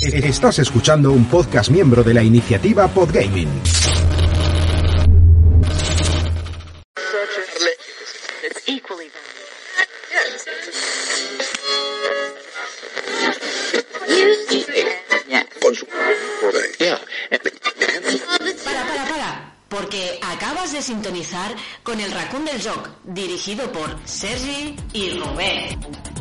Estás escuchando un podcast miembro de la iniciativa Podgaming. Para, para, para, porque acabas de sintonizar con el Raccoon del Joc, dirigido por Sergi y Robert.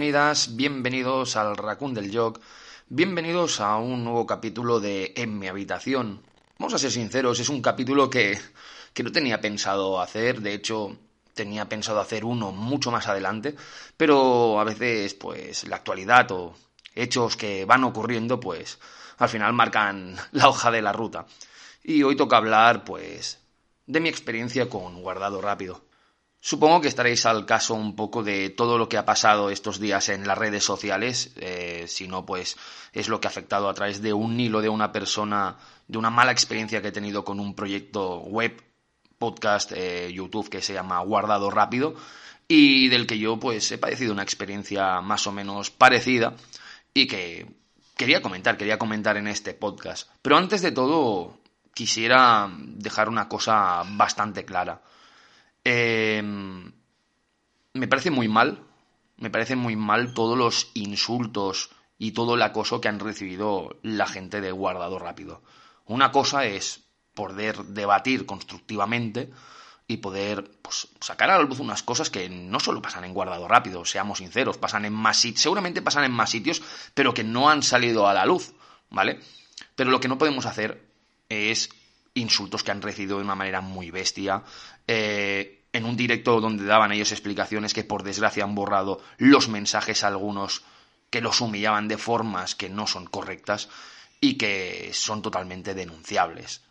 Bienvenidas, bienvenidos al Raccoon del Jog, bienvenidos a un nuevo capítulo de En mi habitación. Vamos a ser sinceros, es un capítulo que, que no tenía pensado hacer, de hecho tenía pensado hacer uno mucho más adelante, pero a veces pues la actualidad o hechos que van ocurriendo pues al final marcan la hoja de la ruta. Y hoy toca hablar pues de mi experiencia con guardado rápido. Supongo que estaréis al caso un poco de todo lo que ha pasado estos días en las redes sociales, eh, si no, pues es lo que ha afectado a través de un hilo de una persona, de una mala experiencia que he tenido con un proyecto web, podcast, eh, YouTube que se llama Guardado Rápido y del que yo pues he padecido una experiencia más o menos parecida y que quería comentar, quería comentar en este podcast. Pero antes de todo quisiera dejar una cosa bastante clara. Eh, me parece muy mal, me parece muy mal todos los insultos y todo el acoso que han recibido la gente de Guardado Rápido. Una cosa es poder debatir constructivamente y poder pues, sacar a la luz unas cosas que no solo pasan en Guardado Rápido, seamos sinceros, pasan en más seguramente pasan en más sitios, pero que no han salido a la luz, ¿vale? Pero lo que no podemos hacer es insultos que han recibido de una manera muy bestia. Eh, en un directo donde daban ellos explicaciones que por desgracia han borrado los mensajes algunos que los humillaban de formas que no son correctas y que son totalmente denunciables.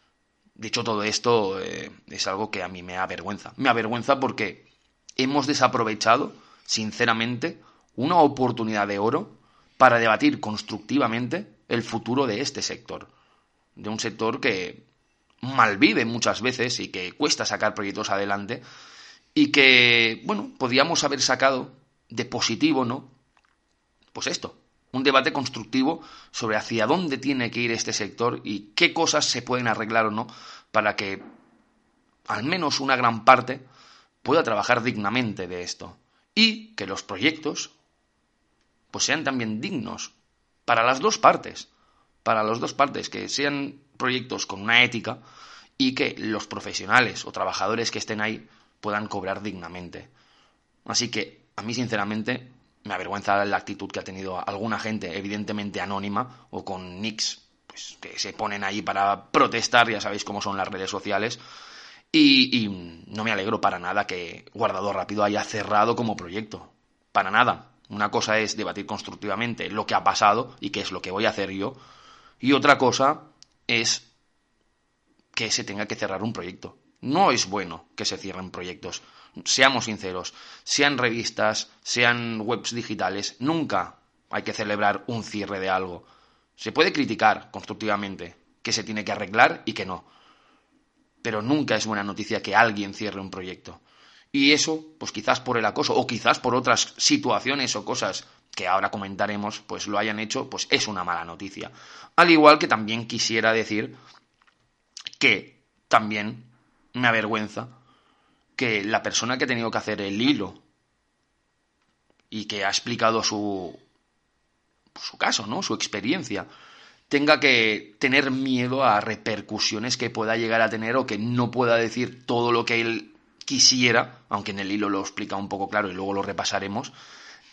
Dicho todo esto, eh, es algo que a mí me avergüenza. Me avergüenza porque hemos desaprovechado, sinceramente, una oportunidad de oro para debatir constructivamente el futuro de este sector. De un sector que malvive muchas veces y que cuesta sacar proyectos adelante y que, bueno, podíamos haber sacado de positivo, ¿no? Pues esto, un debate constructivo sobre hacia dónde tiene que ir este sector y qué cosas se pueden arreglar o no para que al menos una gran parte pueda trabajar dignamente de esto y que los proyectos pues sean también dignos para las dos partes, para las dos partes, que sean proyectos con una ética y que los profesionales o trabajadores que estén ahí puedan cobrar dignamente. Así que a mí sinceramente me avergüenza la actitud que ha tenido alguna gente, evidentemente anónima o con nicks pues, que se ponen ahí para protestar, ya sabéis cómo son las redes sociales. Y, y no me alegro para nada que Guardado Rápido haya cerrado como proyecto. Para nada. Una cosa es debatir constructivamente lo que ha pasado y qué es lo que voy a hacer yo. Y otra cosa es que se tenga que cerrar un proyecto. No es bueno que se cierren proyectos. Seamos sinceros, sean revistas, sean webs digitales, nunca hay que celebrar un cierre de algo. Se puede criticar constructivamente que se tiene que arreglar y que no. Pero nunca es buena noticia que alguien cierre un proyecto. Y eso, pues quizás por el acoso o quizás por otras situaciones o cosas que ahora comentaremos, pues lo hayan hecho, pues es una mala noticia. Al igual que también quisiera decir que también me avergüenza que la persona que ha tenido que hacer el hilo y que ha explicado su, su caso, ¿no? Su experiencia, tenga que tener miedo a repercusiones que pueda llegar a tener o que no pueda decir todo lo que él quisiera, aunque en el hilo lo explica un poco claro y luego lo repasaremos,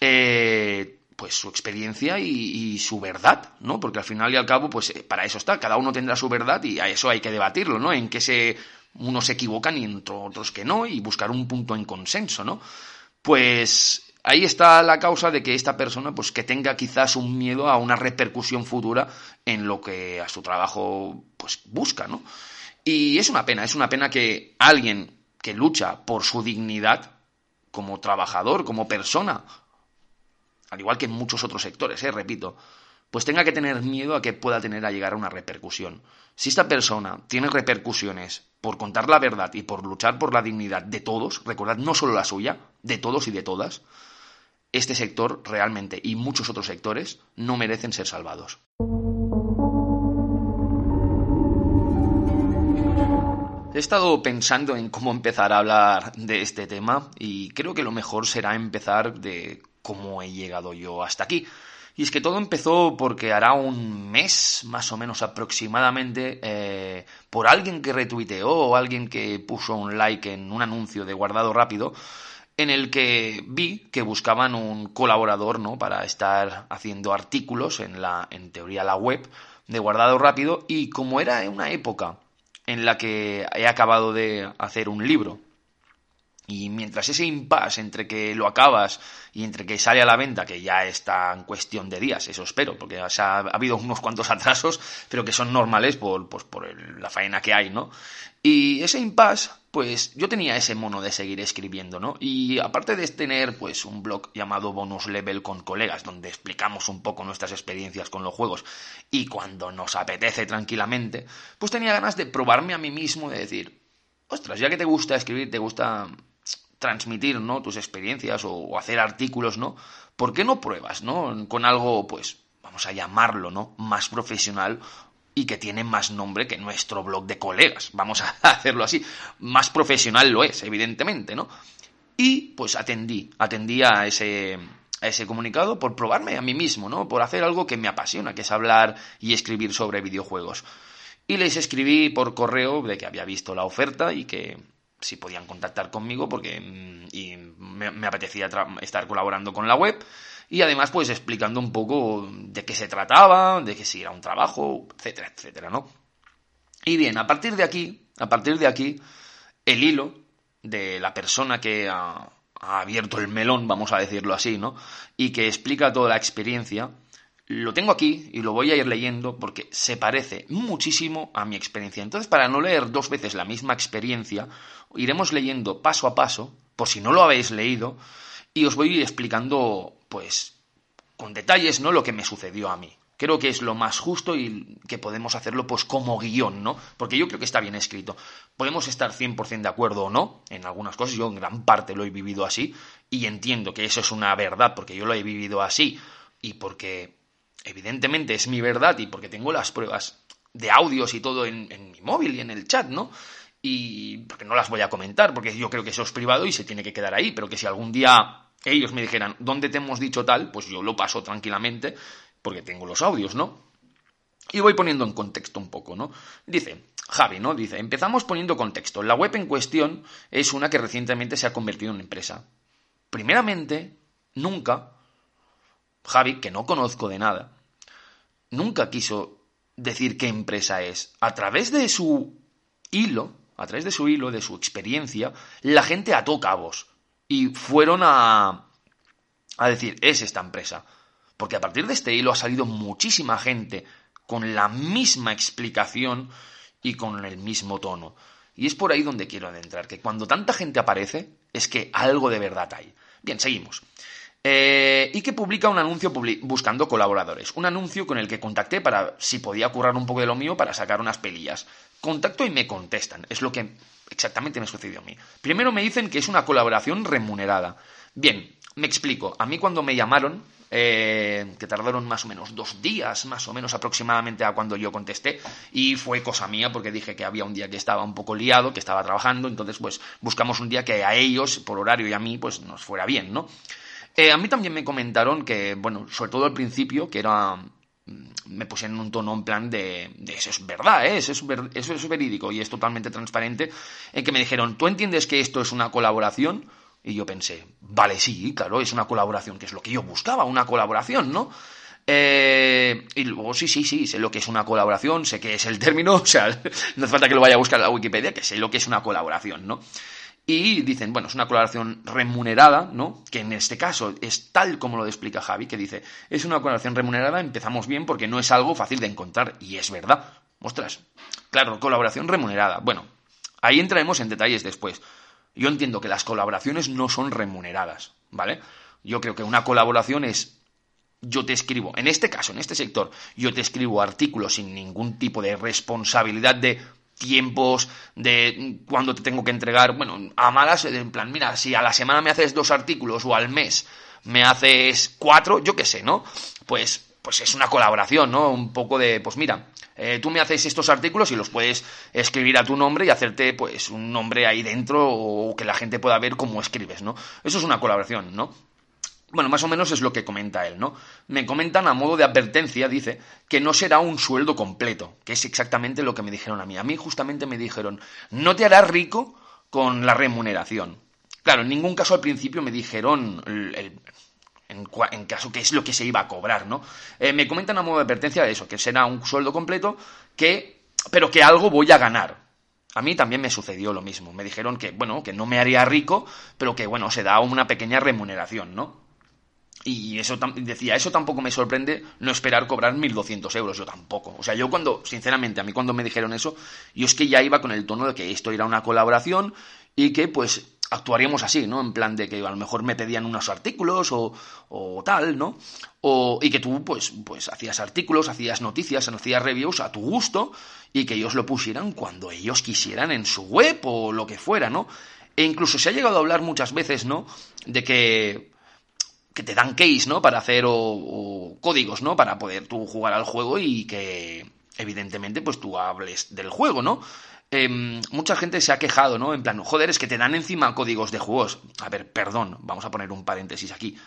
eh, pues su experiencia y, su verdad, ¿no? Porque al final y al cabo, pues eh, para eso está, cada uno tendrá su verdad y a eso hay que debatirlo, ¿no? En que se, unos se equivocan y entre otros que no, y buscar un punto en consenso, ¿no? Pues ahí está la causa de que esta persona, pues que tenga quizás un miedo a una repercusión futura en lo que a su trabajo, pues busca, ¿no? Y es una pena, es una pena que alguien que lucha por su dignidad como trabajador, como persona, al igual que en muchos otros sectores, ¿eh? repito, pues tenga que tener miedo a que pueda tener a llegar a una repercusión. Si esta persona tiene repercusiones por contar la verdad y por luchar por la dignidad de todos, recordad, no solo la suya, de todos y de todas, este sector realmente y muchos otros sectores no merecen ser salvados. He estado pensando en cómo empezar a hablar de este tema y creo que lo mejor será empezar de cómo he llegado yo hasta aquí. Y es que todo empezó porque hará un mes, más o menos aproximadamente, eh, por alguien que retuiteó o alguien que puso un like en un anuncio de guardado rápido, en el que vi que buscaban un colaborador, ¿no? Para estar haciendo artículos en la, en teoría, la web de guardado rápido. Y como era una época en la que he acabado de hacer un libro. Y mientras ese impasse entre que lo acabas y entre que sale a la venta, que ya está en cuestión de días, eso espero, porque ha, habido unos cuantos atrasos, pero que son normales por, pues, por la faena que hay, ¿no? Y ese impasse, pues yo tenía ese mono de seguir escribiendo, ¿no? Y aparte de tener, pues, un blog llamado Bonus Level con colegas, donde explicamos un poco nuestras experiencias con los juegos, y cuando nos apetece tranquilamente, pues tenía ganas de probarme a mí mismo, de decir, ostras, ya que te gusta escribir, te gusta transmitir, ¿no? Tus experiencias o, hacer artículos, ¿no? ¿Por qué no pruebas, ¿no? Con algo, pues, vamos a llamarlo, ¿no? Más profesional y que tiene más nombre que nuestro blog de colegas. Vamos a hacerlo así. Más profesional lo es, evidentemente, ¿no? Y pues atendí, atendí a ese, a ese comunicado por probarme a mí mismo, ¿no? Por hacer algo que me apasiona, que es hablar y escribir sobre videojuegos. Y les escribí por correo de que había visto la oferta y que si podían contactar conmigo porque mm, me, apetecía estar colaborando con la web y además pues explicando un poco de qué se trataba, de que si era un trabajo, etcétera, etcétera, ¿no? Y bien, a partir de aquí, a partir de aquí, el hilo de la persona que ha abierto el melón, vamos a decirlo así, ¿no? Y que explica toda la experiencia, lo tengo aquí y lo voy a ir leyendo porque se parece muchísimo a mi experiencia. Entonces, para no leer dos veces la misma experiencia, iremos leyendo paso a paso, por si no lo habéis leído, y os voy explicando pues con detalles, ¿no? Lo que me sucedió a mí. Creo que es lo más justo y que podemos hacerlo pues como guion, ¿no? Porque yo creo que está bien escrito. Podemos estar 100% de acuerdo o no en algunas cosas, yo en gran parte lo he vivido así y entiendo que eso es una verdad porque yo lo he vivido así y porque evidentemente es mi verdad y porque tengo las pruebas de audios y todo en, mi móvil y en el chat, ¿no? Y porque no las voy a comentar porque yo creo que eso es privado y se tiene que quedar ahí, pero que si algún día ellos me dijeran, ¿dónde te hemos dicho tal? Pues yo lo paso tranquilamente porque tengo los audios, ¿no? Y voy poniendo en contexto un poco, ¿no? Dice, Javi, ¿no? Dice, empezamos poniendo contexto. La web en cuestión es una que recientemente se ha convertido en empresa. Primeramente, nunca, Javi, que no conozco de nada, nunca quiso decir qué empresa es. A través de su hilo, a través de su hilo, de su experiencia, la gente ató cabos y fueron a, a decir, es esta empresa. Porque a partir de este hilo ha salido muchísima gente con la misma explicación y con el mismo tono. Y es por ahí donde quiero adentrar, que cuando tanta gente aparece es que algo de verdad hay. Bien, seguimos. Eh, y que publica un anuncio buscando colaboradores. Un anuncio con el que contacté para si podía currar un poco de lo mío para sacar unas pelillas. Contacto y me contestan. Es lo que exactamente me sucedió a mí. Primero me dicen que es una colaboración remunerada. Bien, me explico. A mí cuando me llamaron, eh, que tardaron más o menos dos días, más o menos aproximadamente a cuando yo contesté, y fue cosa mía porque dije que había un día que estaba un poco liado, que estaba trabajando, entonces pues buscamos un día que a ellos, por horario y a mí, pues nos fuera bien, ¿no? Eh, a mí también me comentaron que, bueno, sobre todo al principio, que era mm, me pusieron un tono en plan de, eso es verdad, ¿eh? eso, es es verídico y es totalmente transparente, en que me dijeron, ¿tú entiendes que esto es una colaboración? Y yo pensé, vale, sí, claro, es una colaboración, que es lo que yo buscaba, una colaboración, ¿no? Eh, y luego, sí, sí, sí, sé lo que es una colaboración, sé que es el término, o sea, no hace falta que lo vaya a buscar en la Wikipedia, que sé lo que es una colaboración, ¿no? Y dicen, bueno, es una colaboración remunerada, ¿no? Que en este caso es tal como lo explica Javi, que dice, es una colaboración remunerada, empezamos bien porque no es algo fácil de encontrar. Y es verdad. Ostras, claro, colaboración remunerada. Bueno, ahí entraremos en detalles después. Yo entiendo que las colaboraciones no son remuneradas, ¿vale? Yo creo que una colaboración es yo te escribo, en este caso, en este sector, yo te escribo artículos sin ningún tipo de responsabilidad de tiempos de cuando te tengo que entregar, bueno, a malas, en plan, mira, si a la semana me haces dos artículos o al mes me haces cuatro, yo qué sé, ¿no? Pues, pues es una colaboración, ¿no? Un poco de, pues mira, eh, tú me haces estos artículos y los puedes escribir a tu nombre y hacerte, pues, un nombre ahí dentro o que la gente pueda ver cómo escribes, ¿no? Eso es una colaboración, ¿no? Bueno, más o menos es lo que comenta él, ¿no? Me comentan a modo de advertencia, dice, que no será un sueldo completo, que es exactamente lo que me dijeron a mí. A mí justamente me dijeron, no te harás rico con la remuneración. Claro, en ningún caso al principio me dijeron en, caso que es lo que se iba a cobrar, ¿no? Eh, me comentan a modo de advertencia de eso, que será un sueldo completo, que, pero que algo voy a ganar. A mí también me sucedió lo mismo. Me dijeron que, bueno, que no me haría rico, pero que, bueno, se da una pequeña remuneración, ¿no? Y eso decía, eso tampoco me sorprende no esperar cobrar 1.200 euros, yo tampoco. O sea, yo cuando, sinceramente, a mí cuando me dijeron eso, yo es que ya iba con el tono de que esto era una colaboración y que pues actuaríamos así, ¿no? En plan de que a lo mejor me pedían unos artículos o, o tal, ¿no? O, y que tú pues, pues hacías artículos, hacías noticias, hacías reviews a tu gusto y que ellos lo pusieran cuando ellos quisieran en su web o lo que fuera, ¿no? E incluso se ha llegado a hablar muchas veces, ¿no? De que que te dan case, ¿no? Para hacer o, códigos, ¿no? Para poder tú jugar al juego y que, evidentemente, pues tú hables del juego, ¿no? Em, mucha gente se ha quejado, ¿no? En plan, joder, es que te dan encima códigos de juegos. A ver, perdón, vamos a poner un paréntesis aquí.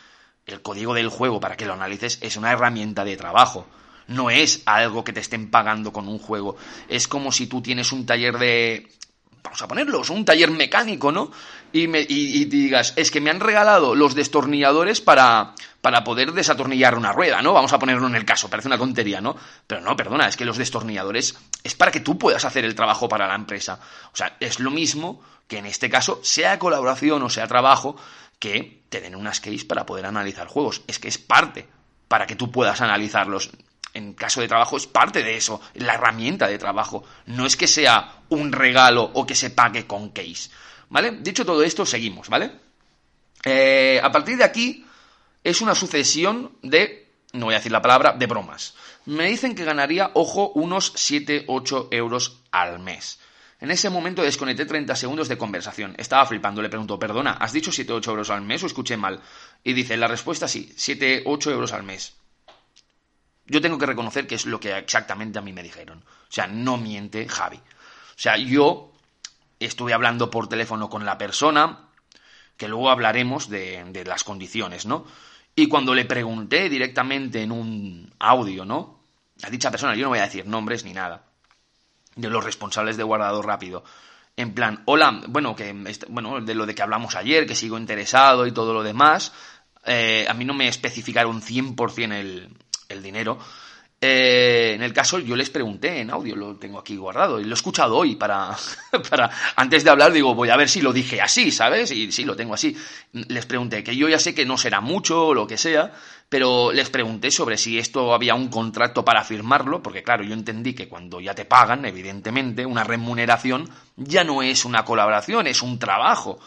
El código del juego, para que lo analices, es una herramienta de trabajo. No es algo que te estén pagando con un juego. Es como si tú tienes un taller de vamos a ponerlos, un taller mecánico, ¿no? Y, me, y, digas, es que me han regalado los destornilladores para, para poder desatornillar una rueda, ¿no? Vamos a ponerlo en el caso, parece una tontería, ¿no? Pero no, perdona, es que los destornilladores es para que tú puedas hacer el trabajo para la empresa. O sea, es lo mismo que en este caso, sea colaboración o sea trabajo, que te den unas keys para poder analizar juegos. Es que es parte para que tú puedas analizarlos en caso de trabajo es parte de eso, la herramienta de trabajo. No es que sea un regalo o que se pague con case. ¿Vale? Dicho todo esto, seguimos, ¿vale? Eh, a partir de aquí es una sucesión de, no voy a decir la palabra, de bromas. Me dicen que ganaría, ojo, unos 7-8 euros al mes. En ese momento desconecté 30 segundos de conversación. Estaba flipando, le pregunto, perdona, ¿has dicho 7-8 euros al mes o escuché mal? Y dice, la respuesta sí, 7-8 euros al mes. Yo tengo que reconocer que es lo que exactamente a mí me dijeron. O sea, no miente Javi. O sea, yo estuve hablando por teléfono con la persona, que luego hablaremos de, las condiciones, ¿no? Y cuando le pregunté directamente en un audio, ¿no? A dicha persona, yo no voy a decir nombres ni nada, de los responsables de guardado rápido. En plan, hola, bueno, que bueno, de lo de que hablamos ayer, que sigo interesado y todo lo demás. Eh, a mí no me especificaron 100% el, el dinero. Eh, en el caso, yo les pregunté en audio, lo tengo aquí guardado, y lo he escuchado hoy para, para, antes de hablar, digo, voy a ver si lo dije así, ¿sabes? Y sí, lo tengo así. Les pregunté, que yo ya sé que no será mucho o lo que sea, pero les pregunté sobre si esto había un contrato para firmarlo, porque claro, yo entendí que cuando ya te pagan, evidentemente, una remuneración ya no es una colaboración, es un trabajo.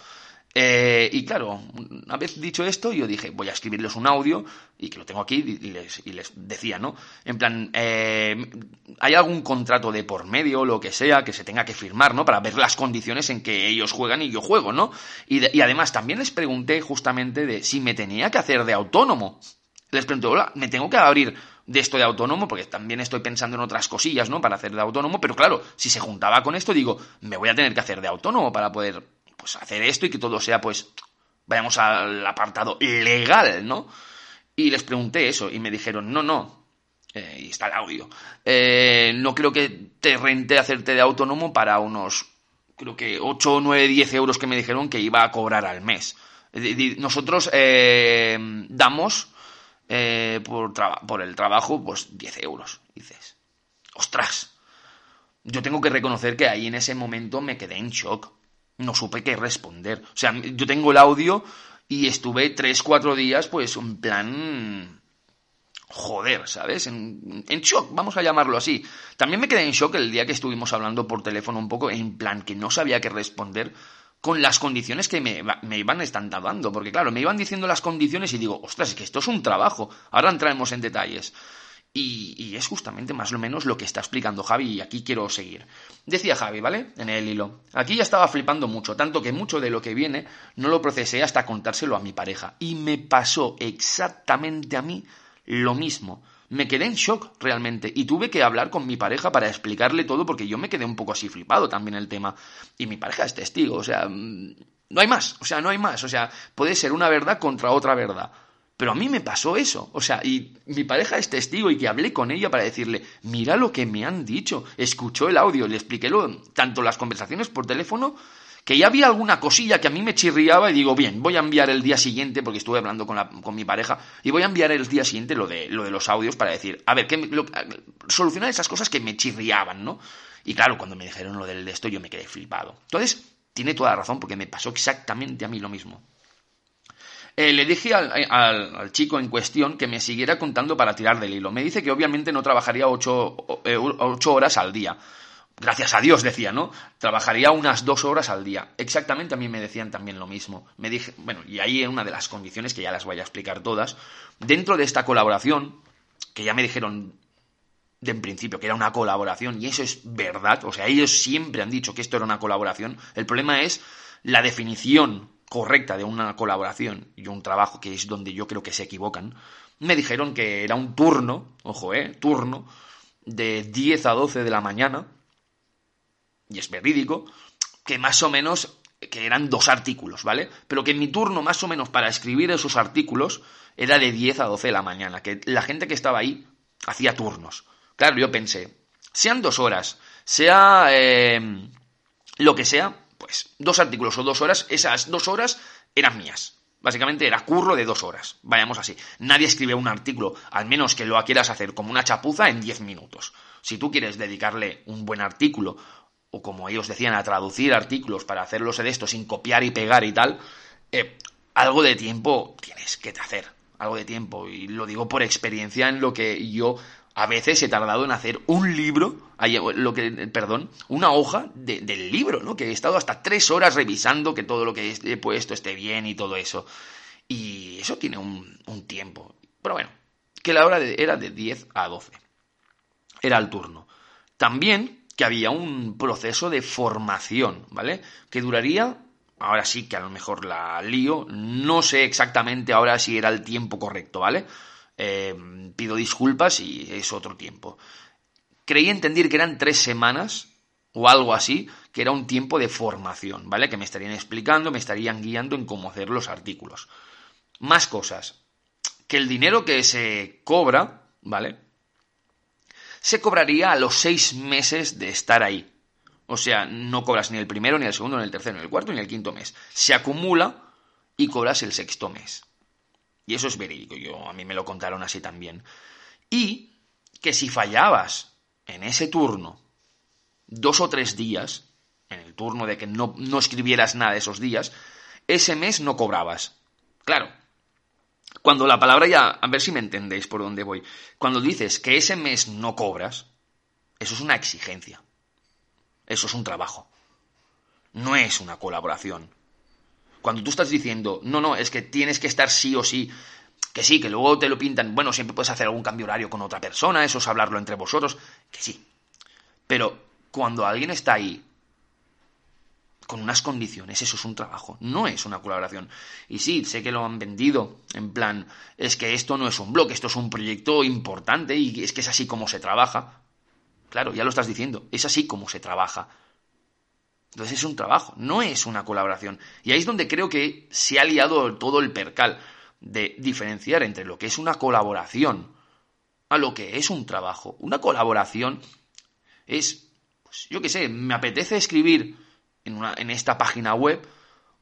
Eh, y claro, una vez dicho esto, yo dije, voy a escribirles un audio, y que lo tengo aquí, y les, decía, ¿no? En plan, eh, ¿hay algún contrato de por medio, o lo que sea, que se tenga que firmar, ¿no? Para ver las condiciones en que ellos juegan y yo juego, ¿no? Y, y además también les pregunté justamente de si me tenía que hacer de autónomo. Les pregunté, hola, ¿me tengo que abrir de esto de autónomo? Porque también estoy pensando en otras cosillas, ¿no? Para hacer de autónomo, pero claro, si se juntaba con esto, digo, me voy a tener que hacer de autónomo para poder pues hacer esto y que todo sea pues Vayamos al apartado legal, ¿no? Y les pregunté eso y me dijeron, no, no, eh, y está el audio, eh, no creo que te rente hacerte de autónomo para unos, creo que 8, 9, 10 euros que me dijeron que iba a cobrar al mes. Nosotros eh, damos por, por el trabajo pues 10 euros. dices, ostras, yo tengo que reconocer que ahí en ese momento me quedé en shock. No supe qué responder. O sea, yo tengo el audio y estuve 3, 4 días pues en plan joder, ¿sabes? En, shock, vamos a llamarlo así. También me quedé en shock el día que estuvimos hablando por teléfono un poco, en plan que no sabía qué responder con las condiciones que me, me iban dando. Porque claro, me iban diciendo las condiciones y digo, ostras, es que esto es un trabajo. Ahora entraremos en detalles. Y, y, es justamente más o menos lo que está explicando Javi y aquí quiero seguir. Decía Javi, ¿vale? En el hilo. Aquí ya estaba flipando mucho, tanto que mucho de lo que viene no lo procesé hasta contárselo a mi pareja. Y me pasó exactamente a mí lo mismo. Me quedé en shock realmente y tuve que hablar con mi pareja para explicarle todo porque yo me quedé un poco así flipado también el tema. Y mi pareja es testigo, o sea, mm, no hay más, o sea, no hay más, o sea, puede ser una verdad contra otra verdad. Pero a mí me pasó eso, o sea, y mi pareja es testigo y que hablé con ella para decirle, mira lo que me han dicho, escuchó el audio, le expliqué lo, tanto las conversaciones por teléfono que ya había alguna cosilla que a mí me chirriaba y digo, bien, voy a enviar el día siguiente, porque estuve hablando con, la, con mi pareja, y voy a enviar el día siguiente lo de, lo de los audios para decir, a ver, ¿qué, solucionar esas cosas que me chirriaban, ¿no? Y claro, cuando me dijeron lo del de esto, yo me quedé flipado. Entonces, tiene toda la razón, porque me pasó exactamente a mí lo mismo. Eh, le dije al, chico en cuestión que me siguiera contando para tirar del hilo. Me dice que obviamente no trabajaría ocho, eh, ocho horas al día gracias a Dios decía, ¿no? Trabajaría unas dos horas al día. Exactamente a mí me decían también lo mismo. Me dije, bueno, y ahí en una de las condiciones que ya las voy a explicar todas, dentro de esta colaboración, que ya me dijeron de en principio que era una colaboración, y eso es verdad, o sea, ellos siempre han dicho que esto era una colaboración, el problema es la definición correcta de una colaboración y un trabajo, que es donde yo creo que se equivocan, me dijeron que era un turno, ojo, eh, turno, de 10 a 12 de la mañana, y es verídico, que más o menos, que eran dos artículos, ¿vale? Pero que mi turno más o menos para escribir esos artículos era de 10 a 12 de la mañana, que la gente que estaba ahí hacía turnos. Claro, yo pensé, sean dos horas, sea eh, lo que sea, pues dos artículos o dos horas, esas dos horas eran mías. Básicamente era curro de dos horas. Vayamos así. Nadie escribe un artículo, al menos que lo quieras hacer como una chapuza, en 10 minutos. Si tú quieres dedicarle un buen artículo o como ellos decían, a traducir artículos para hacerlos de esto sin copiar y pegar y tal, eh, algo de tiempo tienes que hacer, algo de tiempo. Y lo digo por experiencia en lo que yo a veces he tardado en hacer un libro, lo que, perdón, una hoja del libro, ¿no? Que he estado hasta tres horas revisando que todo lo que he puesto esté bien y todo eso. Y eso tiene un, un tiempo. Pero bueno, que la hora era de 10 a 12. Era el turno. También que había un proceso de formación, ¿vale? Que duraría, ahora sí que a lo mejor la lío, no sé exactamente ahora si era el tiempo correcto, ¿vale? Eh, pido disculpas y es otro tiempo. Creí entender que eran tres semanas o algo así, que era un tiempo de formación, ¿vale? Que me estarían explicando, me estarían guiando en cómo hacer los artículos. Más cosas. Que el dinero que se cobra, ¿vale? se cobraría a los seis meses de estar ahí. O sea, no cobras ni el primero, ni el segundo, ni el tercero, ni el cuarto, ni el quinto mes. Se acumula y cobras el sexto mes. Y eso es verídico, yo a mí me lo contaron así también. Y que si fallabas en ese turno dos o tres días, en el turno de que no, no escribieras nada esos días, ese mes no cobrabas. Claro, cuando la palabra ya, a ver si me entendéis por dónde voy, cuando dices que ese mes no cobras, eso es una exigencia. Eso es un trabajo. No es una colaboración. Cuando tú estás diciendo, no, no, es que tienes que estar sí o sí, que sí, que luego te lo pintan, bueno, siempre puedes hacer algún cambio horario con otra persona, eso es hablarlo entre vosotros, que sí. Pero cuando alguien está ahí con unas condiciones, eso es un trabajo, no es una colaboración. Y sí, sé que lo han vendido, en plan, es que esto no es un blog, esto es un proyecto importante y es que es así como se trabaja. Claro, ya lo estás diciendo, es así como se trabaja. Entonces es un trabajo, no es una colaboración. Y ahí es donde creo que se ha liado todo el percal de diferenciar entre lo que es una colaboración a lo que es un trabajo. Una colaboración es, pues, yo qué sé, me apetece escribir en, una, en esta página web,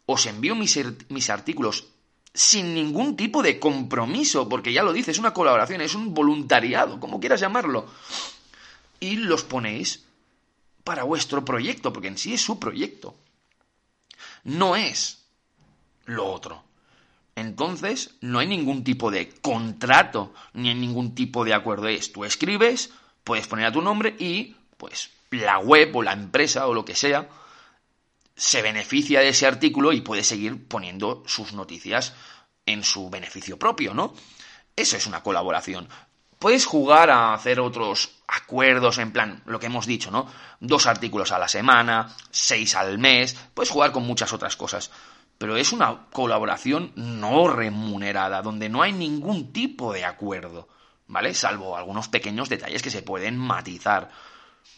os envío mis, mis artículos sin ningún tipo de compromiso, porque ya lo dice, es una colaboración, es un voluntariado, como quieras llamarlo. Y los ponéis para vuestro proyecto, porque en sí es su proyecto. No es lo otro. Entonces, no hay ningún tipo de contrato, ni hay ningún tipo de acuerdo. Es, tú escribes, puedes poner a tu nombre y, pues, la web o la empresa o lo que sea se beneficia de ese artículo y puede seguir poniendo sus noticias en su beneficio propio, ¿no? Eso es una colaboración. Puedes jugar a hacer otros acuerdos en plan, lo que hemos dicho, ¿no? Dos artículos a la semana, seis al mes, puedes jugar con muchas otras cosas. Pero es una colaboración no remunerada, donde no hay ningún tipo de acuerdo, ¿vale? Salvo algunos pequeños detalles que se pueden matizar.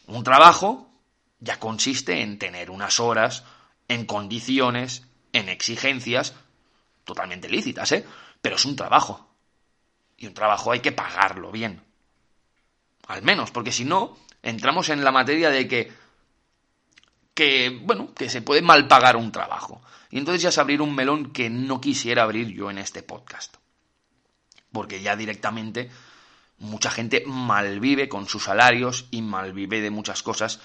Un trabajo ya consiste en tener unas horas, en condiciones, en exigencias, totalmente lícitas, ¿eh? Pero es un trabajo. Y un trabajo hay que pagarlo bien. Al menos, porque si no, entramos en la materia de que, que, bueno, que se puede mal pagar un trabajo. Y entonces ya es abrir un melón que no quisiera abrir yo en este podcast. Porque ya directamente mucha gente malvive con sus salarios y malvive de muchas cosas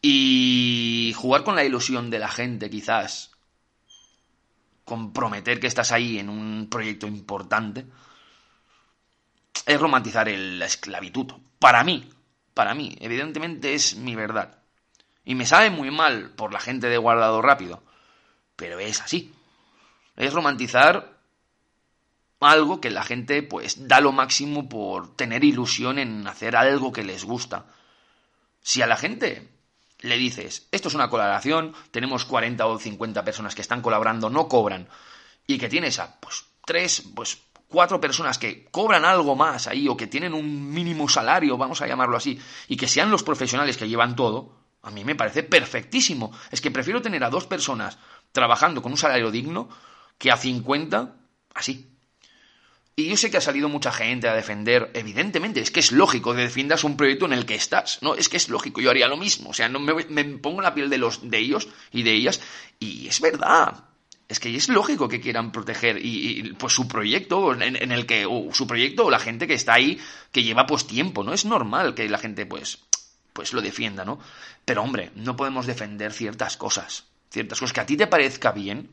y jugar con la ilusión de la gente, quizás, comprometer que estás ahí en un proyecto importante, es romantizar la esclavitud. Para mí, para mí, evidentemente es mi verdad. Y me sabe muy mal por la gente de guardado rápido, pero es así. Es romantizar algo que la gente pues da lo máximo por tener ilusión en hacer algo que les gusta. Si a la gente le dices, esto es una colaboración, tenemos 40 o 50 personas que están colaborando, no cobran, y que tienes a, pues, tres, pues, cuatro personas que cobran algo más ahí, o que tienen un mínimo salario, vamos a llamarlo así, y que sean los profesionales que llevan todo, a mí me parece perfectísimo. Es que prefiero tener a dos personas trabajando con un salario digno que a 50 así. Y yo sé que ha salido mucha gente a defender, evidentemente, es que es lógico que defiendas un proyecto en el que estás, ¿no? Es que es lógico, yo haría lo mismo, o sea, no me, pongo en la piel de, los, de ellos y de ellas, y es verdad, es que es lógico que quieran proteger y, pues su proyecto en, el que o su proyecto o la gente que está ahí que lleva pues tiempo no es normal que la gente pues pues lo defienda no pero hombre no podemos defender ciertas cosas ciertas cosas. Que a ti te parezca bien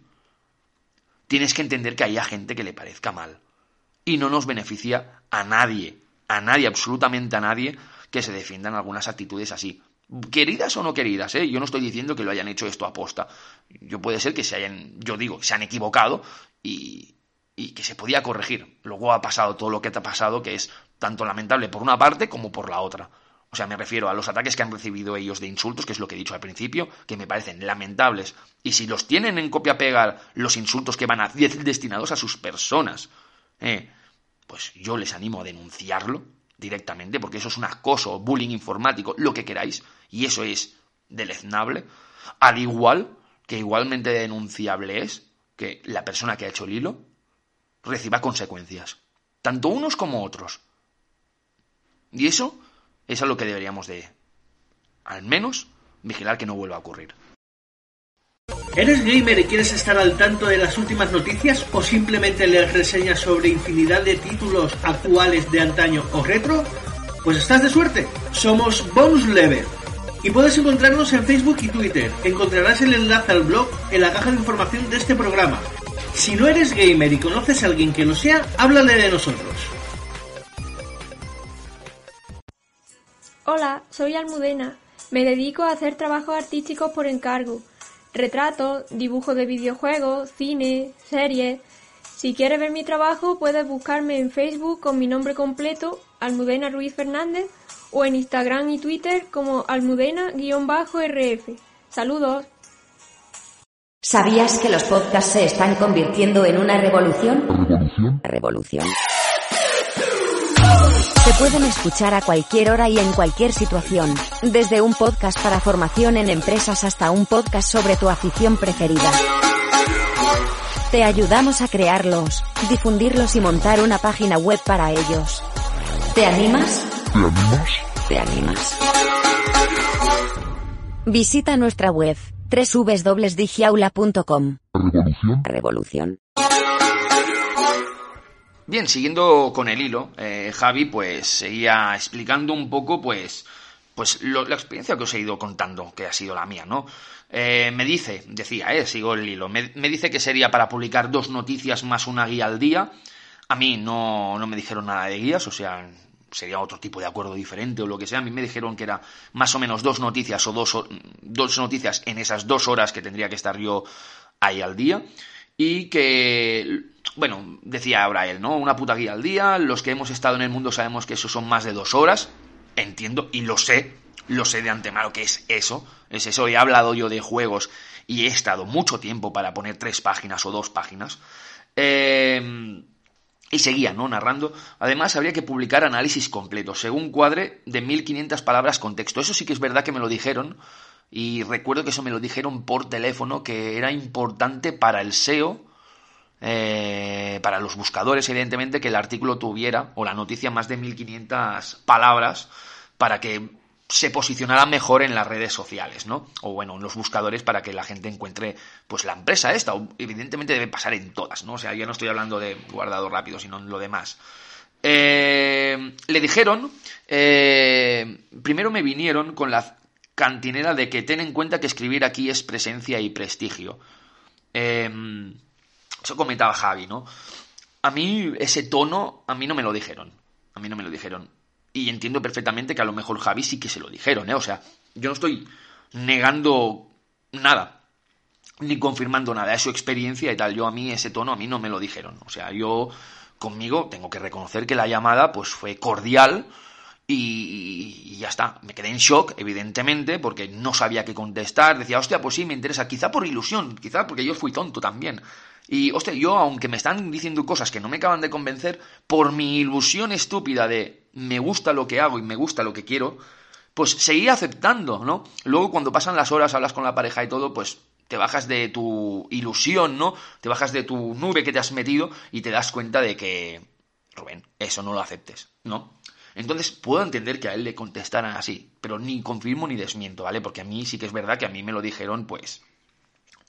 tienes que entender que haya gente que le parezca mal. Y no nos beneficia a nadie, a nadie, absolutamente a nadie, que se defiendan algunas actitudes así. Queridas o no queridas, ¿eh? Yo no estoy diciendo que lo hayan hecho esto a posta. Yo puede ser que se hayan, yo digo, se han equivocado y, y que se podía corregir. Luego ha pasado todo lo que te ha pasado, que es tanto lamentable por una parte como por la otra. O sea, me refiero a los ataques que han recibido ellos de insultos, que es lo que he dicho al principio, que me parecen lamentables. Y si los tienen en copia pegar los insultos que van a, destinados a sus personas, eh, pues yo les animo a denunciarlo directamente, porque eso es un acoso, bullying informático, lo que queráis, y eso es deleznable, al igual que igualmente denunciable es que la persona que ha hecho el hilo reciba consecuencias, tanto unos como otros. Y eso es a lo que deberíamos de, al menos, vigilar que no vuelva a ocurrir. ¿Eres gamer y quieres estar al tanto de las últimas noticias o simplemente leer reseñas sobre infinidad de títulos actuales de antaño o retro? Pues estás de suerte. Somos Bonus Level. Y puedes encontrarnos en Facebook y Twitter. Encontrarás el enlace al blog en la caja de información de este programa. Si no eres gamer y conoces a alguien que lo sea, háblale de nosotros. Hola, soy Almudena. Me dedico a hacer trabajos artísticos por encargo retratos, dibujo de videojuegos, cine, series. Si quieres ver mi trabajo, puedes buscarme en Facebook con mi nombre completo, Almudena Ruiz Fernández, o en Instagram y Twitter como almudena-rf. Saludos. ¿Sabías que los podcasts se están convirtiendo en una revolución? ¿Revolución? Revolución. Te pueden escuchar a cualquier hora y en cualquier situación, desde un podcast para formación en empresas hasta un podcast sobre tu afición preferida. Te ayudamos a crearlos, difundirlos y montar una página web para ellos. ¿Te animas? ¿Te animas? ¿Te animas? Visita nuestra web www.digiaula.com. Revolución. Revolución. Bien, siguiendo con el hilo, eh, Javi pues seguía explicando un poco pues pues la experiencia que os he ido contando, que ha sido la mía, ¿no? Eh, me dice, decía, eh, sigo el hilo, me, dice que sería para publicar dos noticias más una guía al día. A mí no, no me dijeron nada de guías, o sea, sería otro tipo de acuerdo diferente o lo que sea. A mí me dijeron que era más o menos dos noticias o dos, dos noticias en esas dos horas que tendría que estar yo ahí al día. Y que, bueno, decía ahora él, ¿no? Una puta guía al día. Los que hemos estado en el mundo sabemos que eso son más de dos horas entiendo y lo sé, lo sé de antemano que es eso, es eso. He hablado yo de juegos y he estado mucho tiempo para poner tres páginas o dos páginas. Eh, y seguía, ¿no? Narrando. Además, habría que publicar análisis completos, según cuadre, de 1500 palabras con texto. Eso sí que es verdad que me lo dijeron. Y recuerdo que eso me lo dijeron por teléfono, que era importante para el SEO, eh, para los buscadores, evidentemente, que el artículo tuviera, o la noticia, más de 1500 palabras para que se posicionara mejor en las redes sociales, ¿no? O bueno, en los buscadores para que la gente encuentre, pues, la empresa esta. Evidentemente debe pasar en todas, ¿no? O sea, ya no estoy hablando de guardado rápido, sino en lo demás. Eh, le dijeron, eh, primero me vinieron con la cantinera de que ten en cuenta que escribir aquí es presencia y prestigio. Eh, eso comentaba Javi, ¿no? A mí ese tono, a mí no me lo dijeron. A mí no me lo dijeron. Y entiendo perfectamente que a lo mejor Javi sí que se lo dijeron, ¿eh? O sea, yo no estoy negando nada, ni confirmando nada, es su experiencia y tal. Yo a mí ese tono a mí no me lo dijeron. O sea, yo conmigo tengo que reconocer que la llamada pues fue cordial y, ya está. Me quedé en shock, evidentemente, porque no sabía qué contestar. Decía, hostia, pues sí, me interesa. Quizá por ilusión, quizá porque yo fui tonto también. Y, hostia, yo, aunque me están diciendo cosas que no me acaban de convencer, por mi ilusión estúpida de me gusta lo que hago y me gusta lo que quiero, pues seguí aceptando, ¿no? Luego, cuando pasan las horas, hablas con la pareja y todo, pues te bajas de tu ilusión, ¿no? Te bajas de tu nube que te has metido y te das cuenta de que, Rubén, eso no lo aceptes, ¿no? Entonces puedo entender que a él le contestaran así, pero ni confirmo ni desmiento, ¿vale? Porque a mí sí que es verdad que a mí me lo dijeron, pues,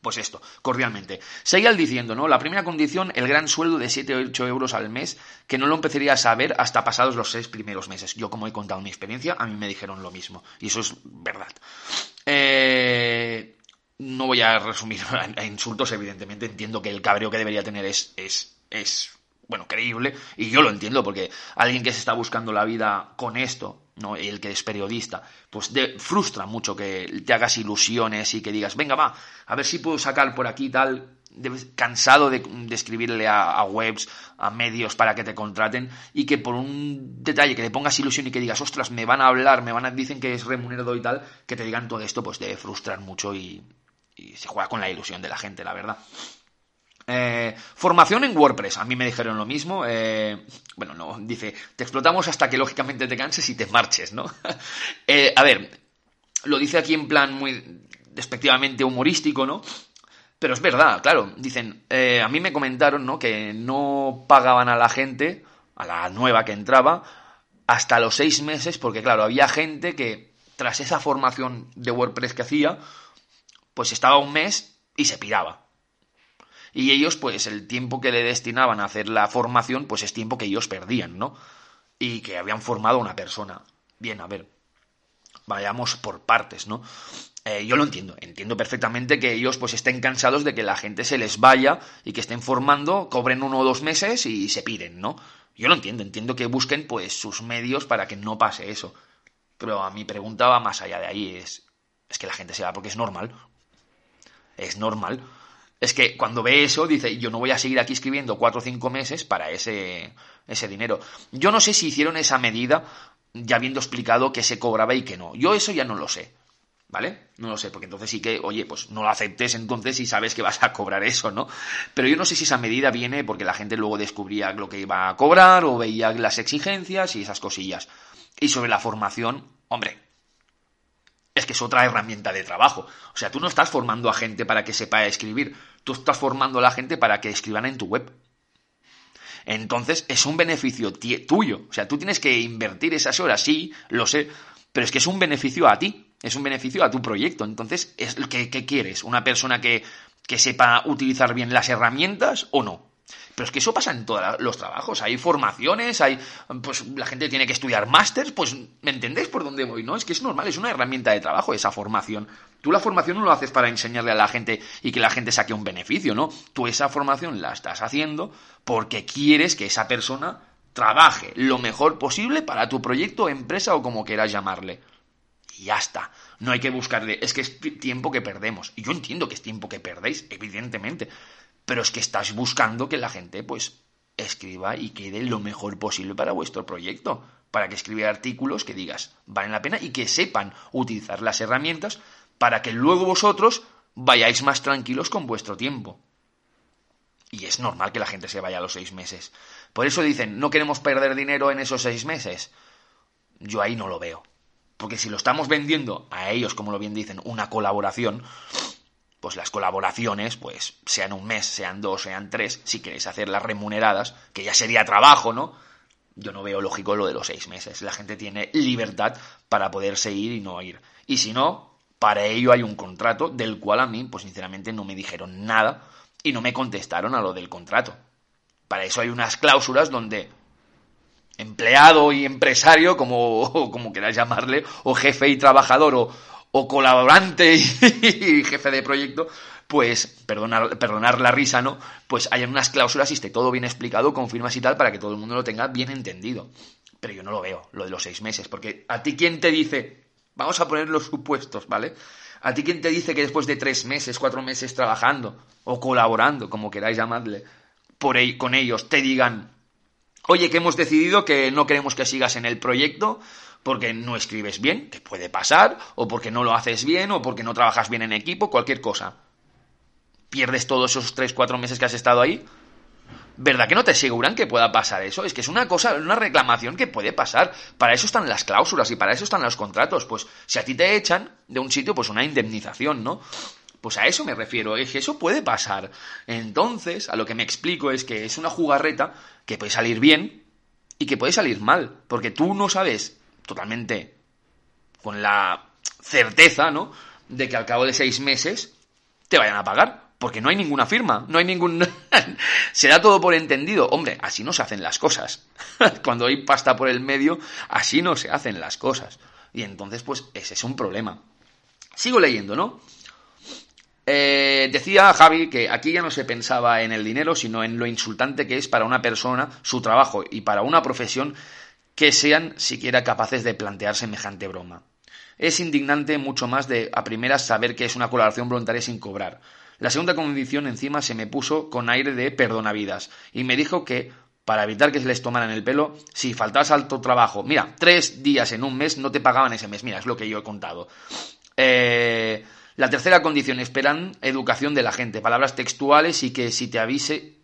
pues esto, cordialmente. Seguía diciendo, ¿no? La primera condición, el gran sueldo de 7 o 8 euros al mes, que no lo empezaría a saber hasta pasados los seis primeros meses. Yo, como he contado mi experiencia, a mí me dijeron lo mismo. Y eso es verdad. Eh, no voy a resumir a insultos, evidentemente. Entiendo que el cabreo que debería tener es, es, es bueno, creíble, y yo lo entiendo, porque alguien que se está buscando la vida con esto, ¿no? el que es periodista, pues frustra mucho que te hagas ilusiones y que digas, venga, va, a ver si puedo sacar por aquí tal, cansado de, escribirle a, webs, a medios para que te contraten, y que por un detalle que le pongas ilusión y que digas, ostras, me van a hablar, me van a, dicen que es remunerado y tal, que te digan todo esto, pues debe frustrar mucho y, y se juega con la ilusión de la gente, la verdad. Eh, formación en WordPress. A mí me dijeron lo mismo. Eh, bueno, no, dice, te explotamos hasta que lógicamente te canses y te marches, ¿no? Eh, a ver, lo dice aquí en plan muy despectivamente humorístico, ¿no? Pero es verdad, claro. Dicen, a mí me comentaron, ¿no? Que no pagaban a la gente, a la nueva que entraba, hasta los seis meses, porque claro, había gente que tras esa formación de WordPress que hacía, pues estaba un mes y se piraba y ellos, pues el tiempo que le destinaban a hacer la formación, pues es tiempo que ellos perdían, ¿no? Y que habían formado a una persona. Bien, a ver, vayamos por partes, ¿no? Eh, yo lo entiendo, entiendo perfectamente que ellos pues estén cansados de que la gente se les vaya y que estén formando, cobren uno o dos meses y se piden, ¿no? Yo lo entiendo, entiendo que busquen pues sus medios para que no pase eso. Pero a mi pregunta va más allá de ahí, es, es que la gente se va porque es normal. Es normal es que cuando ve eso dice, yo no voy a seguir aquí escribiendo cuatro o cinco meses para ese, ese dinero. Yo no sé si hicieron esa medida ya habiendo explicado que se cobraba y que no. Yo eso ya no lo sé. ¿Vale? No lo sé, porque entonces sí que, oye, pues no lo aceptes entonces y sabes que vas a cobrar eso, ¿no? Pero yo no sé si esa medida viene porque la gente luego descubría lo que iba a cobrar o veía las exigencias y esas cosillas. Y sobre la formación, hombre, es que es otra herramienta de trabajo. O sea, tú no estás formando a gente para que sepa escribir, tú estás formando a la gente para que escriban en tu web. Entonces, es un beneficio tuyo. O sea, tú tienes que invertir esas horas, sí, lo sé, pero es que es un beneficio a ti es un beneficio a tu proyecto. Entonces, ¿qué, qué quieres? ¿Una persona que, que sepa utilizar bien las herramientas o no? Pero es que eso pasa en todos los trabajos. Hay formaciones, hay. Pues la gente tiene que estudiar másters, pues ¿me entendéis por dónde voy? ¿No? Es que es normal, es una herramienta de trabajo esa formación. Tú la formación no lo haces para enseñarle a la gente y que la gente saque un beneficio, ¿no? Tú esa formación la estás haciendo porque quieres que esa persona trabaje lo mejor posible para tu proyecto, empresa o como quieras llamarle y ya está. No hay que buscarle, es que es tiempo que perdemos. Y yo entiendo que es tiempo que perdéis, evidentemente. Pero es que estás buscando que la gente, pues, escriba y quede lo mejor posible para vuestro proyecto. Para que escriba artículos que digas, valen la pena y que sepan utilizar las herramientas para que luego vosotros vayáis más tranquilos con vuestro tiempo. Y es normal que la gente se vaya a los seis meses. Por eso dicen, no queremos perder dinero en esos seis meses. Yo ahí no lo veo. Porque si lo estamos vendiendo a ellos, como lo bien dicen, una colaboración, pues las colaboraciones, pues sean un mes, sean dos, sean tres, si queréis hacerlas remuneradas, que ya sería trabajo, ¿no? Yo no veo lógico lo de los seis meses. La gente tiene libertad para poderse ir y no ir. Y si no, para ello hay un contrato del cual a mí, pues sinceramente no me dijeron nada y no me contestaron a lo del contrato. Para eso hay unas cláusulas donde empleado y empresario, como, como queráis llamarle, o jefe y trabajador, o, o colaborante y, jefe de proyecto, pues, perdonar, perdonar la risa, ¿no? Pues hay unas cláusulas y esté todo bien explicado, con firmas y tal, para que todo el mundo lo tenga bien entendido. Pero yo no lo veo, lo de los seis meses, porque a ti quién te dice, vamos a poner los supuestos, ¿vale? A ti quién te dice que después de tres meses, cuatro meses trabajando, o colaborando, como queráis llamarle, por con ellos, te digan, Oye, que hemos decidido que no queremos que sigas en el proyecto porque no escribes bien, que puede pasar, o porque no lo haces bien, o porque no trabajas bien en equipo, cualquier cosa. Pierdes todos esos 3, 4 meses que has estado ahí. ¿Verdad que no te aseguran que pueda pasar eso? Es que es una cosa, una reclamación que puede pasar. Para eso están las cláusulas y para eso están los contratos. Pues si a ti te echan de un sitio, pues una indemnización, ¿no? Pues a eso me refiero, es que eso puede pasar. Entonces, a lo que me explico es que es una jugarreta que puede salir bien y que puede salir mal, porque tú no sabes totalmente con la certeza, ¿no? De que al cabo de seis meses te vayan a pagar, porque no hay ninguna firma, no hay ningún... se da todo por entendido. Hombre, así no se hacen las cosas. Cuando hay pasta por el medio, así no se hacen las cosas. Y entonces, pues, ese es un problema. Sigo leyendo, ¿no? Eh, decía Javi que aquí ya no se pensaba en el dinero, sino en lo insultante que es para una persona su trabajo y para una profesión que sean siquiera capaces de plantear semejante broma. Es indignante mucho más de a primeras saber que es una colaboración voluntaria sin cobrar. La segunda condición encima se me puso con aire de perdonavidas y me dijo que para evitar que se les tomaran el pelo, si faltabas al trabajo, mira, tres días en un mes no te pagaban ese mes, mira, es lo que yo he contado. Eh, la tercera condición, esperan educación de la gente, palabras textuales y que si te avise,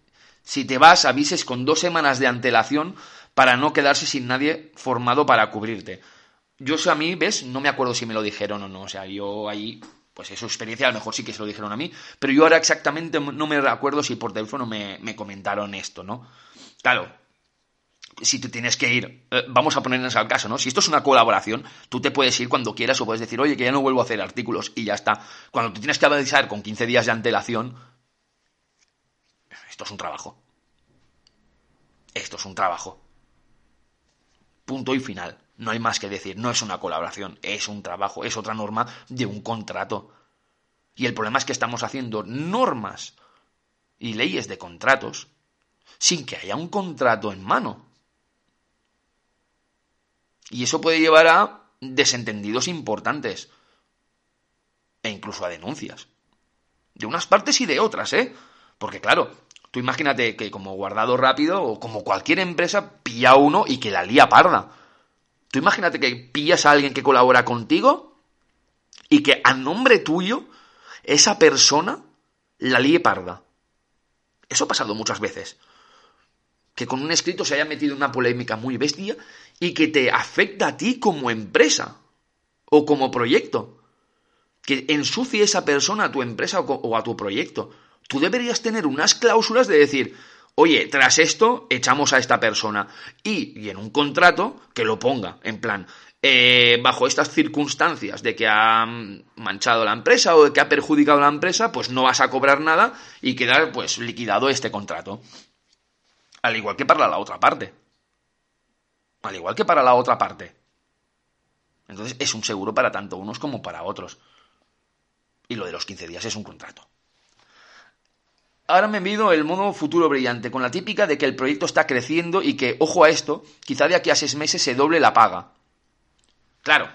si te vas, avises con dos semanas de antelación para no quedarse sin nadie formado para cubrirte. Yo sé a mí, ¿ves? No me acuerdo si me lo dijeron o no. O sea, yo ahí, pues es su experiencia, a lo mejor sí que se lo dijeron a mí, pero yo ahora exactamente no me acuerdo si por teléfono me, me comentaron esto, ¿no? Claro, si te tienes que ir, eh, vamos a ponernos al caso, ¿no? Si esto es una colaboración, tú te puedes ir cuando quieras o puedes decir, oye, que ya no vuelvo a hacer artículos y ya está. Cuando tú tienes que avisar con 15 días de antelación, esto es un trabajo. Esto es un trabajo. Punto y final. No hay más que decir. No es una colaboración, es un trabajo, es otra norma de un contrato. Y el problema es que estamos haciendo normas y leyes de contratos sin que haya un contrato en mano. Y eso puede llevar a desentendidos importantes. E incluso a denuncias. De unas partes y de otras, ¿eh? Porque claro, tú imagínate que como guardado rápido o como cualquier empresa pilla uno y que la lía parda. Tú imagínate que pillas a alguien que colabora contigo y que a nombre tuyo esa persona la líe parda. Eso ha pasado muchas veces. Que con un escrito se haya metido una polémica muy bestia y que te afecta a ti como empresa o como proyecto. Que ensucie esa persona a tu empresa o a tu proyecto. Tú deberías tener unas cláusulas de decir, oye, tras esto echamos a esta persona. Y, y en un contrato que lo ponga, en plan, eh, bajo estas circunstancias de que ha manchado la empresa o de que ha perjudicado la empresa, pues no vas a cobrar nada y queda pues liquidado este contrato. Al igual que para la otra parte. Al igual que para la otra parte. Entonces es un seguro para tanto unos como para otros. Y lo de los 15 días es un contrato. Ahora me envido el modo futuro brillante, con la típica de que el proyecto está creciendo y que, ojo a esto, quizá de aquí a seis meses se doble la paga. Claro.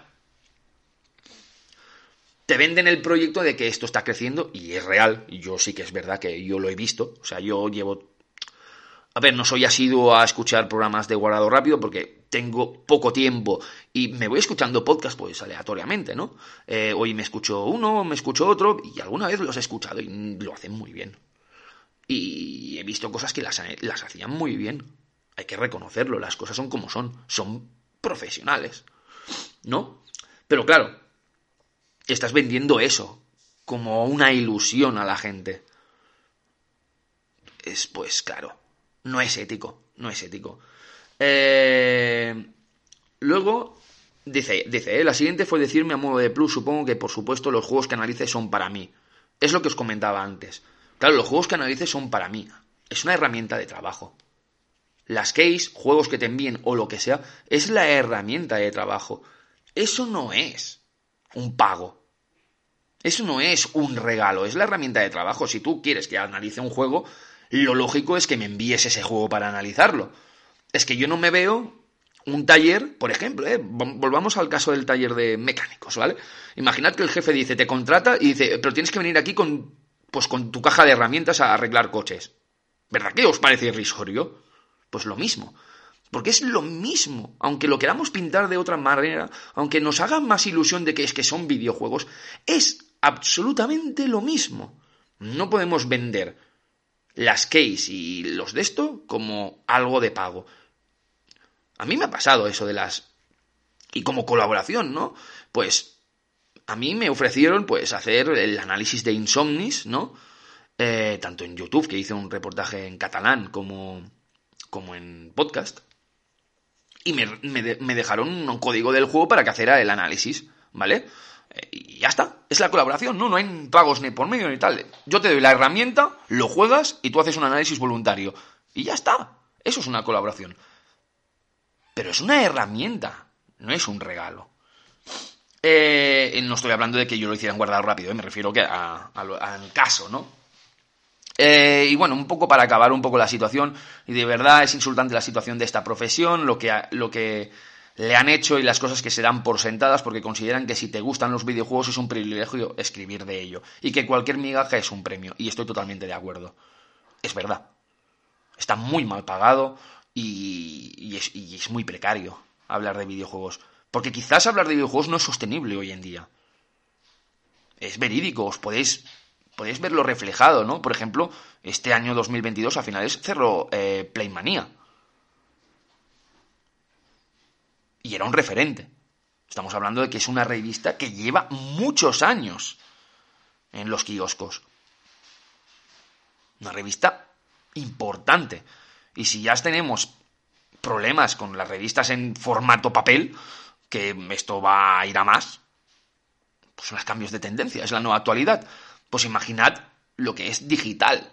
Te venden el proyecto de que esto está creciendo y es real. Yo sí que es verdad que yo lo he visto. O sea, yo llevo... A ver, no soy asiduo a escuchar programas de guardado rápido porque tengo poco tiempo y me voy escuchando podcast pues aleatoriamente, ¿no? Eh, hoy me escucho uno, me escucho otro y alguna vez los he escuchado y lo hacen muy bien. Y he visto cosas que las, las hacían muy bien. Hay que reconocerlo, las cosas son como son. Son profesionales. ¿no? Pero claro, estás vendiendo eso como una ilusión a la gente. Es, pues claro, no es ético, no es ético. Eh, luego, dice, dice eh, la siguiente fue decirme a modo de plus, supongo que por supuesto los juegos que analices son para mí. Es lo que os comentaba antes. Claro, los juegos que analices son para mí. Es una herramienta de trabajo. Las case, juegos que te envíen o lo que sea, es la herramienta de trabajo. Eso no es un pago. Eso no es un regalo, es la herramienta de trabajo. Si tú quieres que analice un juego, lo lógico es que me envíes ese juego para analizarlo. Es que yo no me veo un taller, por ejemplo, ¿eh? volvamos al caso del taller de mecánicos, ¿vale? Imaginad que el jefe dice, te contrata y dice, pero tienes que venir aquí con, pues con tu caja de herramientas a arreglar coches. ¿Verdad que os parece irrisorio? Pues lo mismo. Porque es lo mismo, aunque lo queramos pintar de otra manera, aunque nos haga más ilusión de que es que son videojuegos, es absolutamente lo mismo. No podemos vender las case y los de esto como algo de pago. A mí me ha pasado eso de las... Y como colaboración, ¿no? Pues a mí me ofrecieron pues hacer el análisis de Insomnis, ¿no? Eh, tanto en YouTube, que hice un reportaje en catalán, como, como en podcast y me, dejaron un código del juego para que hiciera el análisis, ¿vale? Eh, y ya está, es la colaboración, ¿no? No hay pagos ni por medio ni tal. Yo te doy la herramienta, lo juegas y tú haces un análisis voluntario. Y ya está, eso es una colaboración. Pero es una herramienta, no es un regalo. Eh, no estoy hablando de que yo lo hiciera en guardado rápido, eh, me refiero que al caso, ¿no? Eh, y bueno, un poco para acabar un poco la situación, y de verdad es insultante la situación de esta profesión, lo que, lo que le han hecho y las cosas que se dan por sentadas porque consideran que si te gustan los videojuegos es un privilegio escribir de ello y que cualquier migaja es un premio. Y estoy totalmente de acuerdo. Es verdad. Está muy mal pagado y, y es muy precario hablar de videojuegos. Porque quizás hablar de videojuegos no es sostenible hoy en día. Es verídico, os podéis podéis verlo reflejado, ¿no? Por ejemplo, este año 2022 a finales cerró eh, Playmania. Y era un referente. Estamos hablando de que es una revista que lleva muchos años en los kioscos. Una revista importante. Y si ya tenemos problemas con las revistas en formato papel, que esto va a ir a más, pues son los cambios de tendencia, es la nueva actualidad. Pues imaginad lo que es digital.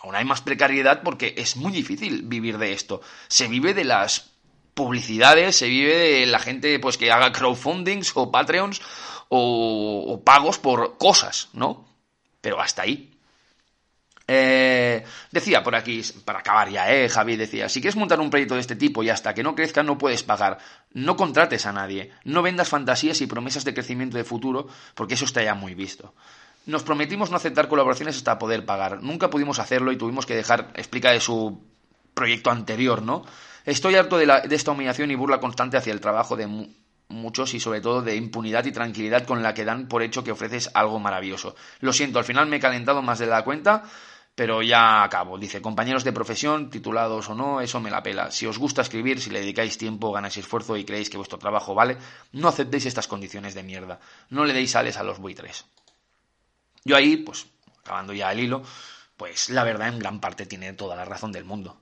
Aún hay más precariedad porque es muy difícil vivir de esto. Se vive de las publicidades, se vive de la gente pues que haga crowdfundings o patreons o, pagos por cosas, ¿no? Pero hasta ahí. Eh, decía por aquí, para acabar ya, ¿eh? Javi decía, si quieres montar un proyecto de este tipo y hasta que no crezca no puedes pagar, no contrates a nadie, no vendas fantasías y promesas de crecimiento de futuro, porque eso está ya muy visto. Nos prometimos no aceptar colaboraciones hasta poder pagar. Nunca pudimos hacerlo y tuvimos que dejar, explica de su proyecto anterior, ¿no? Estoy harto de, esta humillación y burla constante hacia el trabajo de muchos y sobre todo de impunidad y tranquilidad con la que dan por hecho que ofreces algo maravilloso. Lo siento, al final me he calentado más de la cuenta, pero ya acabo. Dice, compañeros de profesión, titulados o no, eso me la pela. Si os gusta escribir, si le dedicáis tiempo, ganáis esfuerzo y creéis que vuestro trabajo vale, no aceptéis estas condiciones de mierda. No le deis sales a los buitres. Yo ahí, pues, acabando ya el hilo, pues la verdad en gran parte tiene toda la razón del mundo.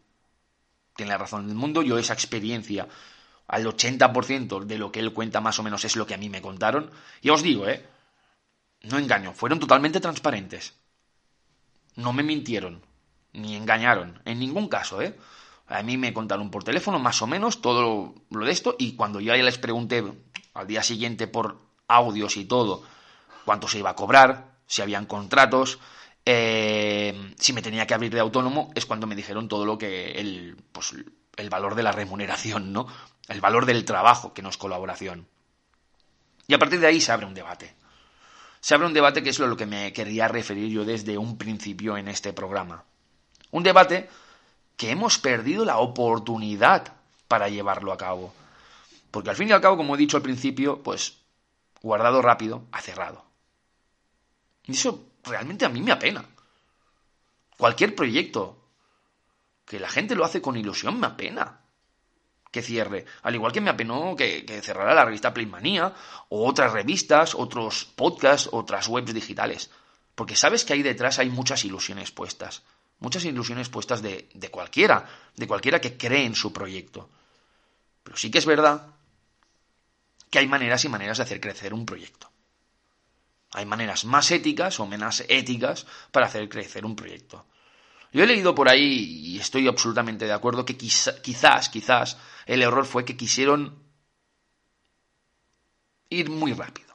Tiene la razón del mundo, yo esa experiencia al 80% de lo que él cuenta más o menos es lo que a mí me contaron. Y os digo, ¿eh? No engaño, fueron totalmente transparentes. No me mintieron, ni engañaron, en ningún caso, ¿eh? A mí me contaron por teléfono más o menos todo lo de esto y cuando yo ya les pregunté al día siguiente por audios y todo cuánto se iba a cobrar, si habían contratos, eh, si me tenía que abrir de autónomo, es cuando me dijeron todo lo que el, pues, el valor de la remuneración, ¿no? El valor del trabajo, que no es colaboración. Y a partir de ahí se abre un debate. Se abre un debate que es lo que me quería referir yo desde un principio en este programa. Un debate que hemos perdido la oportunidad para llevarlo a cabo. Porque al fin y al cabo, como he dicho al principio, pues guardado rápido ha cerrado. Y eso realmente a mí me apena. Cualquier proyecto que la gente lo hace con ilusión me apena que cierre. Al igual que me apenó que, que cerrara la revista Playmanía o otras revistas, otros podcasts, otras webs digitales. Porque sabes que ahí detrás hay muchas ilusiones puestas. Muchas ilusiones puestas de, de cualquiera, de cualquiera que cree en su proyecto. Pero sí que es verdad que hay maneras y maneras de hacer crecer un proyecto. Hay maneras más éticas o menos éticas para hacer crecer un proyecto. Yo he leído por ahí, y estoy absolutamente de acuerdo, que quizás, quizás, el error fue que quisieron ir muy rápido.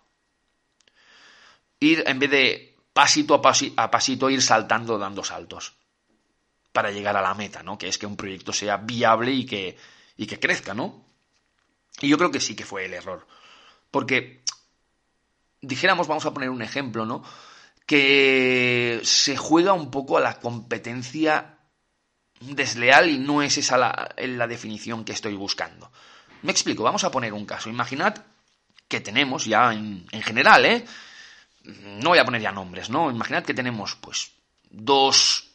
Ir, en vez de pasito a, a pasito, ir saltando, dando saltos. Para llegar a la meta, ¿no? Que es que un proyecto sea viable y que, y que crezca, ¿no? Y yo creo que sí que fue el error. Porque dijéramos, vamos a poner un ejemplo, ¿no? Que se juega un poco a la competencia desleal y no es esa la, definición que estoy buscando. Me explico, vamos a poner un caso. Imaginad que tenemos ya en, en general, ¿eh? No voy a poner ya nombres, ¿no? Imaginad que tenemos, pues, dos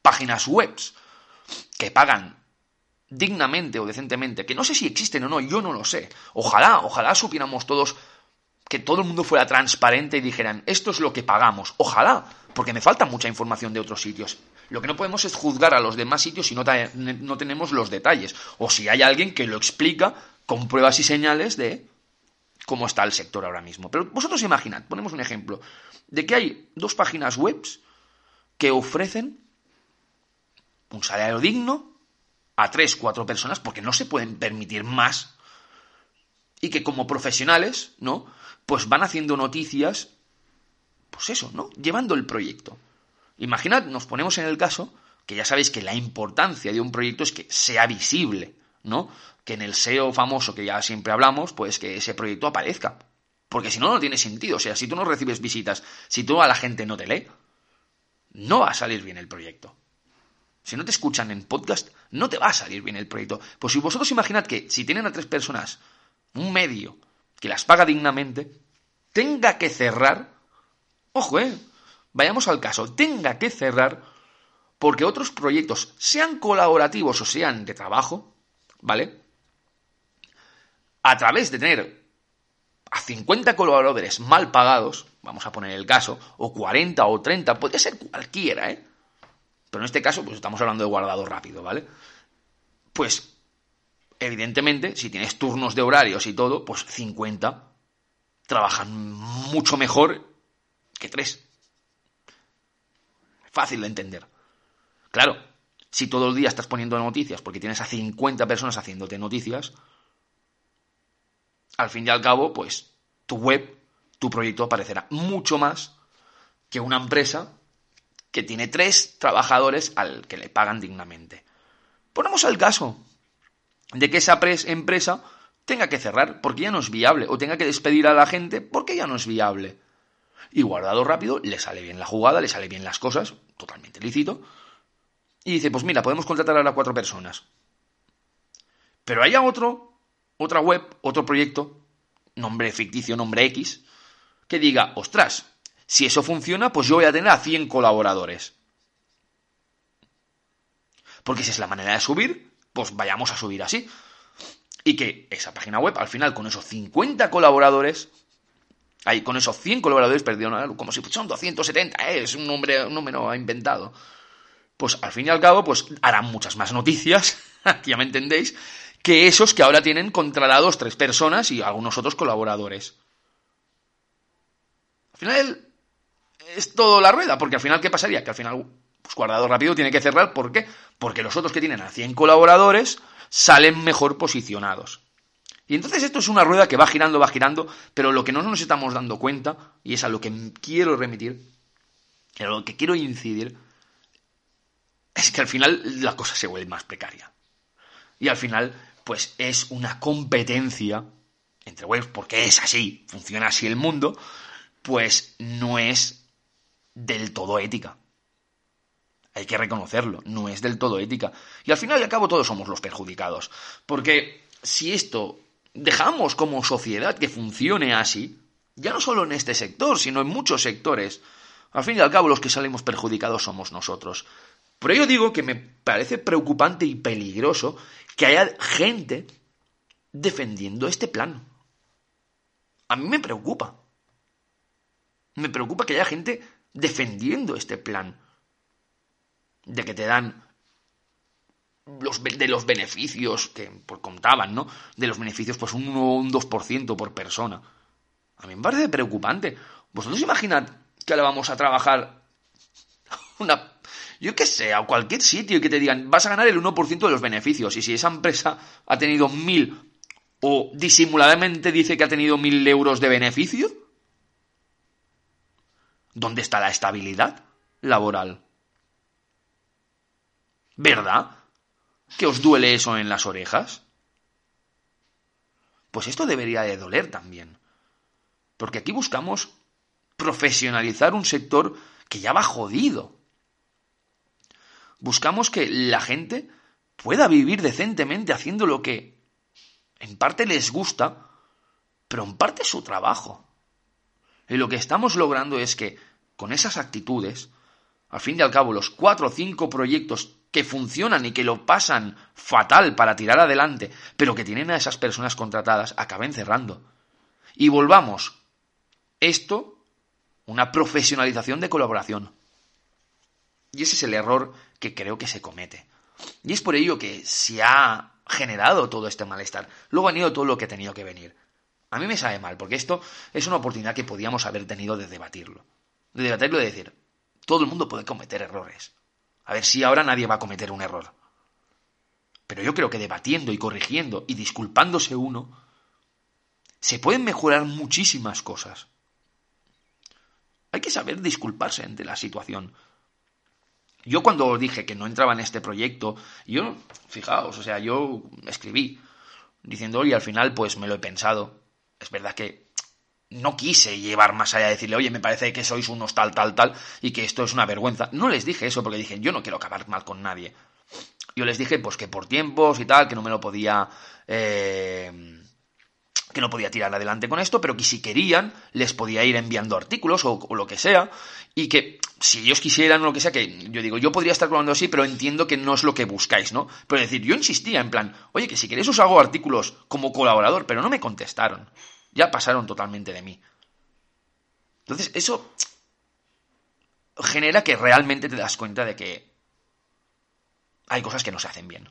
páginas web que pagan dignamente o decentemente, que no sé si existen o no, yo no lo sé. Ojalá, ojalá supiéramos todos que todo el mundo fuera transparente y dijeran, esto es lo que pagamos. Ojalá, porque me falta mucha información de otros sitios. Lo que no podemos es juzgar a los demás sitios si no, no tenemos los detalles. O si hay alguien que lo explica con pruebas y señales de cómo está el sector ahora mismo. Pero vosotros imaginad, ponemos un ejemplo, de que hay dos páginas web que ofrecen un salario digno a tres, cuatro personas, porque no se pueden permitir más, y que como profesionales, ¿no? Pues van haciendo noticias, pues eso, ¿no? Llevando el proyecto. Imaginad, nos ponemos en el caso, que ya sabéis que la importancia de un proyecto es que sea visible, ¿no? Que en el SEO famoso que ya siempre hablamos, pues que ese proyecto aparezca. Porque si no, no tiene sentido. O sea, si tú no recibes visitas, si tú a la gente no te lee, no va a salir bien el proyecto. Si no te escuchan en podcast, no te va a salir bien el proyecto. Pues si vosotros imaginad que si tienen a tres personas, un medio, que las paga dignamente, tenga que cerrar, ojo, eh, vayamos al caso, tenga que cerrar porque otros proyectos, sean colaborativos o sean de trabajo, ¿vale? A través de tener a 50 colaboradores mal pagados, vamos a poner el caso, o 40 o 30, puede ser cualquiera, ¿eh? Pero en este caso, pues estamos hablando de guardado rápido, ¿vale? Pues evidentemente, si tienes turnos de horarios y todo, pues 50 trabajan mucho mejor que 3. Fácil de entender. Claro, si todo el día estás poniendo noticias porque tienes a 50 personas haciéndote noticias, al fin y al cabo, pues tu web, tu proyecto aparecerá mucho más que una empresa que tiene tres trabajadores al que le pagan dignamente. Ponemos el caso de que esa empresa tenga que cerrar porque ya no es viable o tenga que despedir a la gente porque ya no es viable. Y guardado rápido, le sale bien la jugada, le sale bien las cosas, totalmente lícito. Y dice, pues mira, podemos contratar ahora cuatro personas. Pero haya otro, otra web, otro proyecto, nombre ficticio, nombre X, que diga, ostras, si eso funciona, pues yo voy a tener a 100 colaboradores. Porque si es la manera de subir, pues vayamos a subir así. Y que esa página web, al final, con esos 50 colaboradores, ahí, con esos 100 colaboradores, perdieron como si son 270, ¿eh? es un, nombre, un número inventado. Pues al fin y al cabo, pues harán muchas más noticias, ya me entendéis, que esos que ahora tienen controlados tres personas y algunos otros colaboradores. Al final es todo la rueda, porque al final, ¿qué pasaría? Que al final, pues guardado rápido tiene que cerrar, ¿por qué? Porque los otros que tienen a 100 colaboradores salen mejor posicionados. Y entonces esto es una rueda que va girando, va girando, pero lo que no nos estamos dando cuenta, y es a lo que quiero remitir, a lo que quiero incidir, es que al final la cosa se vuelve más precaria. Y al final, pues es una competencia entre webs, porque es así, funciona así el mundo, pues no es del todo ética. Hay que reconocerlo, no es del todo ética. Y al final y al cabo todos somos los perjudicados. Porque si esto dejamos como sociedad que funcione así, ya no solo en este sector, sino en muchos sectores, al fin y al cabo los que salimos perjudicados somos nosotros. Por ello digo que me parece preocupante y peligroso que haya gente defendiendo este plan. A mí me preocupa. Me preocupa que haya gente defendiendo este plan. De que te dan los, de los beneficios que por contaban, ¿no? De los beneficios, pues un 1 o un 2% por persona. A mí me parece preocupante. ¿Vosotros imaginad que ahora vamos a trabajar una... Yo qué sé, a cualquier sitio y que te digan, vas a ganar el 1% de los beneficios. Y si esa empresa ha tenido mil o disimuladamente dice que ha tenido mil euros de beneficio, ¿dónde está la estabilidad laboral? ¿Verdad? ¿Que os duele eso en las orejas? Pues esto debería de doler también. Porque aquí buscamos profesionalizar un sector que ya va jodido. Buscamos que la gente pueda vivir decentemente haciendo lo que en parte les gusta, pero en parte es su trabajo. Y lo que estamos logrando es que, con esas actitudes, al fin y al cabo, los cuatro o cinco proyectos que funcionan y que lo pasan fatal para tirar adelante, pero que tienen a esas personas contratadas, acaben cerrando. Y volvamos. Esto, una profesionalización de colaboración. Y ese es el error que creo que se comete. Y es por ello que se ha generado todo este malestar. Luego ha venido todo lo que ha tenido que venir. A mí me sabe mal, porque esto es una oportunidad que podíamos haber tenido de debatirlo. De debatirlo y de decir, todo el mundo puede cometer errores. A ver si ahora nadie va a cometer un error. Pero yo creo que debatiendo y corrigiendo y disculpándose uno, se pueden mejorar muchísimas cosas. Hay que saber disculparse ante la situación. Yo cuando dije que no entraba en este proyecto, yo, fijaos, o sea, yo escribí diciendo, y al final pues me lo he pensado. Es verdad que no quise llevar más allá de decirle, oye, me parece que sois unos tal, tal, tal, y que esto es una vergüenza. No les dije eso porque dije, yo no quiero acabar mal con nadie. Yo les dije, pues que por tiempos y tal, que no me lo podía... Eh, que no podía tirar adelante con esto, pero que si querían, les podía ir enviando artículos o, lo que sea, y que si ellos quisieran o lo que sea, que yo digo, yo podría estar colaborando así, pero entiendo que no es lo que buscáis, ¿no? Pero decir, yo insistía en plan, oye, que si queréis os hago artículos como colaborador, pero no me contestaron ya pasaron totalmente de mí. Entonces, eso genera que realmente te das cuenta de que hay cosas que no se hacen bien.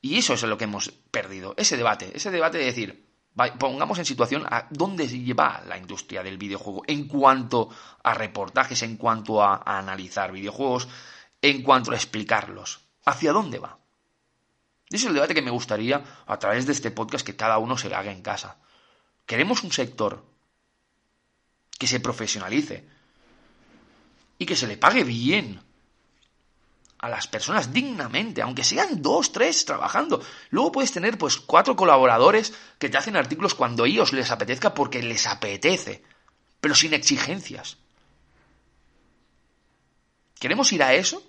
Y eso es lo que hemos perdido, ese debate, ese debate de decir, pongamos en situación a dónde lleva la industria del videojuego en cuanto a reportajes, en cuanto a, a analizar videojuegos, en cuanto a explicarlos. ¿Hacia dónde va? Ese es el debate que me gustaría, a través de este podcast, que cada uno se lo haga en casa. Queremos un sector que se profesionalice y que se le pague bien a las personas dignamente, aunque sean dos, tres trabajando. Luego puedes tener pues cuatro colaboradores que te hacen artículos cuando ellos les apetezca porque les apetece, pero sin exigencias. ¿Queremos ir a eso?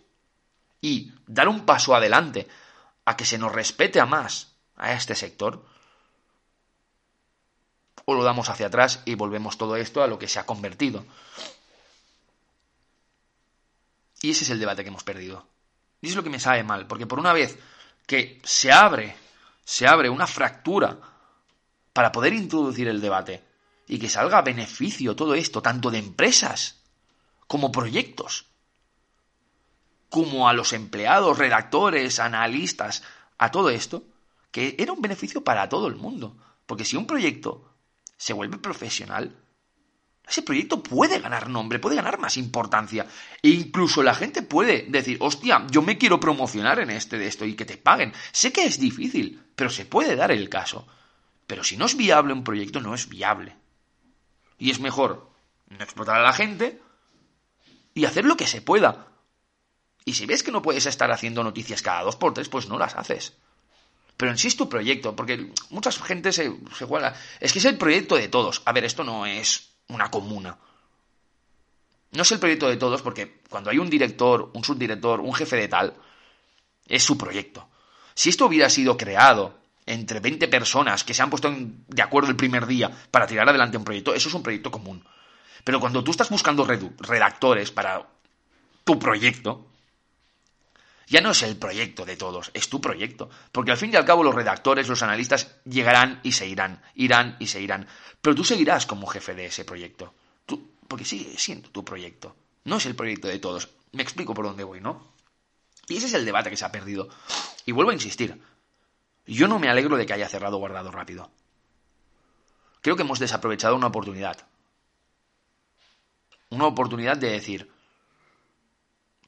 Y dar un paso adelante a que se nos respete a más a este sector, o lo damos hacia atrás y volvemos todo esto a lo que se ha convertido. Y ese es el debate que hemos perdido. Y es lo que me sabe mal, porque por una vez que se abre, se abre una fractura para poder introducir el debate y que salga a beneficio todo esto, tanto de empresas como proyectos, como a los empleados, redactores, analistas, a todo esto, que era un beneficio para todo el mundo. Porque si un proyecto se vuelve profesional, ese proyecto puede ganar nombre, puede ganar más importancia. E incluso la gente puede decir, hostia, yo me quiero promocionar en este de esto y que te paguen. Sé que es difícil, pero se puede dar el caso. Pero si no es viable un proyecto, no es viable. Y es mejor no explotar a la gente y hacer lo que se pueda. Y si ves que no puedes estar haciendo noticias cada dos por tres, pues no las haces. Pero en sí es tu proyecto, porque mucha gente se, se juega. Es que es el proyecto de todos. A ver, esto no es una comuna. No es el proyecto de todos, porque cuando hay un director, un subdirector, un jefe de tal, es su proyecto. Si esto hubiera sido creado entre 20 personas que se han puesto de acuerdo el primer día para tirar adelante un proyecto, eso es un proyecto común. Pero cuando tú estás buscando redactores para tu proyecto, ya no es el proyecto de todos, es tu proyecto. Porque al fin y al cabo los redactores, los analistas llegarán y se irán, irán y se irán. Pero tú seguirás como jefe de ese proyecto. Tú, porque sigue siendo tu proyecto. No es el proyecto de todos. Me explico por dónde voy, ¿no? Y ese es el debate que se ha perdido. Y vuelvo a insistir. Yo no me alegro de que haya cerrado guardado rápido. Creo que hemos desaprovechado una oportunidad. Una oportunidad de decir,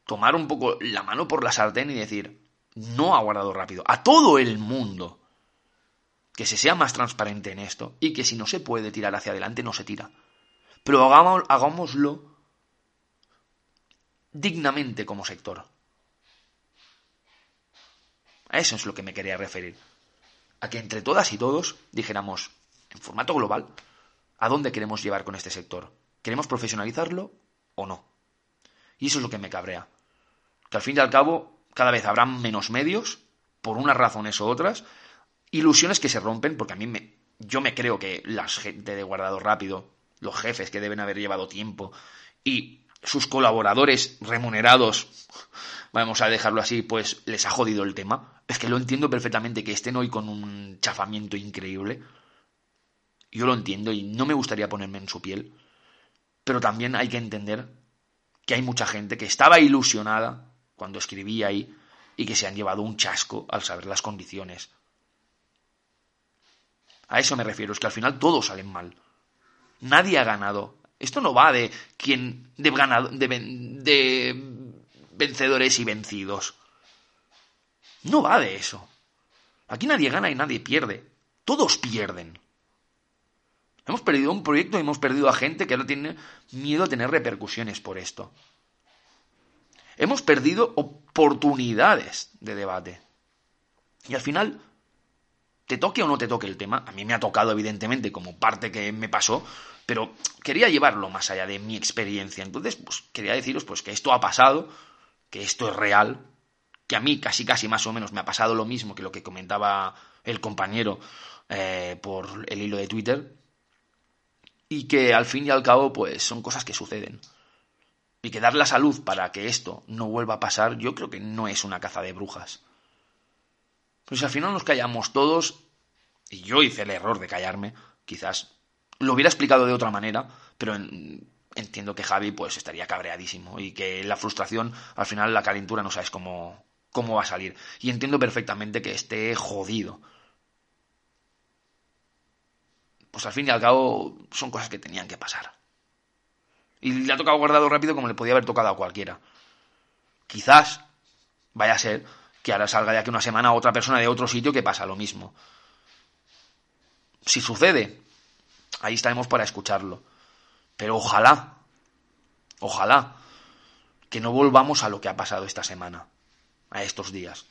tomar un poco la mano por la sartén y decir, no ha guardado rápido. A todo el mundo. Que se sea más transparente en esto y que si no se puede tirar hacia adelante, no se tira. Pero hagámoslo dignamente como sector. A eso es lo que me quería referir. A que entre todas y todos dijéramos, en formato global, ¿a dónde queremos llevar con este sector? ¿Queremos profesionalizarlo o no? Y eso es lo que me cabrea. Que al fin y al cabo, cada vez habrá menos medios, por unas razones u otras, ilusiones que se rompen, porque a mí me, yo me creo que la gente de guardado rápido, los jefes que deben haber llevado tiempo, y sus colaboradores remunerados, vamos a dejarlo así, pues les ha jodido el tema. Es que lo entiendo perfectamente que estén hoy con un chafamiento increíble. Yo lo entiendo y no me gustaría ponerme en su piel. Pero también hay que entender que hay mucha gente que estaba ilusionada cuando escribía ahí y que se han llevado un chasco al saber las condiciones. A eso me refiero, es que al final todos salen mal. Nadie ha ganado esto no va de quién de, de, vencedores y vencidos. No va de eso. Aquí nadie gana y nadie pierde. Todos pierden. Hemos perdido un proyecto y hemos perdido a gente que ahora tiene miedo a tener repercusiones por esto. Hemos perdido oportunidades de debate. Y al final, te toque o no te toque el tema, a mí me ha tocado evidentemente como parte que me pasó, pero quería llevarlo más allá de mi experiencia. Entonces, pues quería deciros pues que esto ha pasado, que esto es real, que a mí casi casi más o menos me ha pasado lo mismo que lo que comentaba el compañero eh, por el hilo de Twitter, y que al fin y al cabo pues son cosas que suceden. Y que dar la salud para que esto no vuelva a pasar, yo creo que no es una caza de brujas. Pues si al final nos callamos todos, y yo hice el error de callarme, quizás lo hubiera explicado de otra manera, pero entiendo que Javi pues estaría cabreadísimo y que la frustración, al final la calentura no sabes cómo, cómo va a salir. Y entiendo perfectamente que esté jodido. Pues al fin y al cabo son cosas que tenían que pasar. Y le ha tocado guardado rápido como le podía haber tocado a cualquiera. Quizás vaya a ser que ahora salga de aquí una semana otra persona de otro sitio que pasa lo mismo. Si sucede, ahí estaremos para escucharlo. Pero ojalá, ojalá, que no volvamos a lo que ha pasado esta semana, a estos días,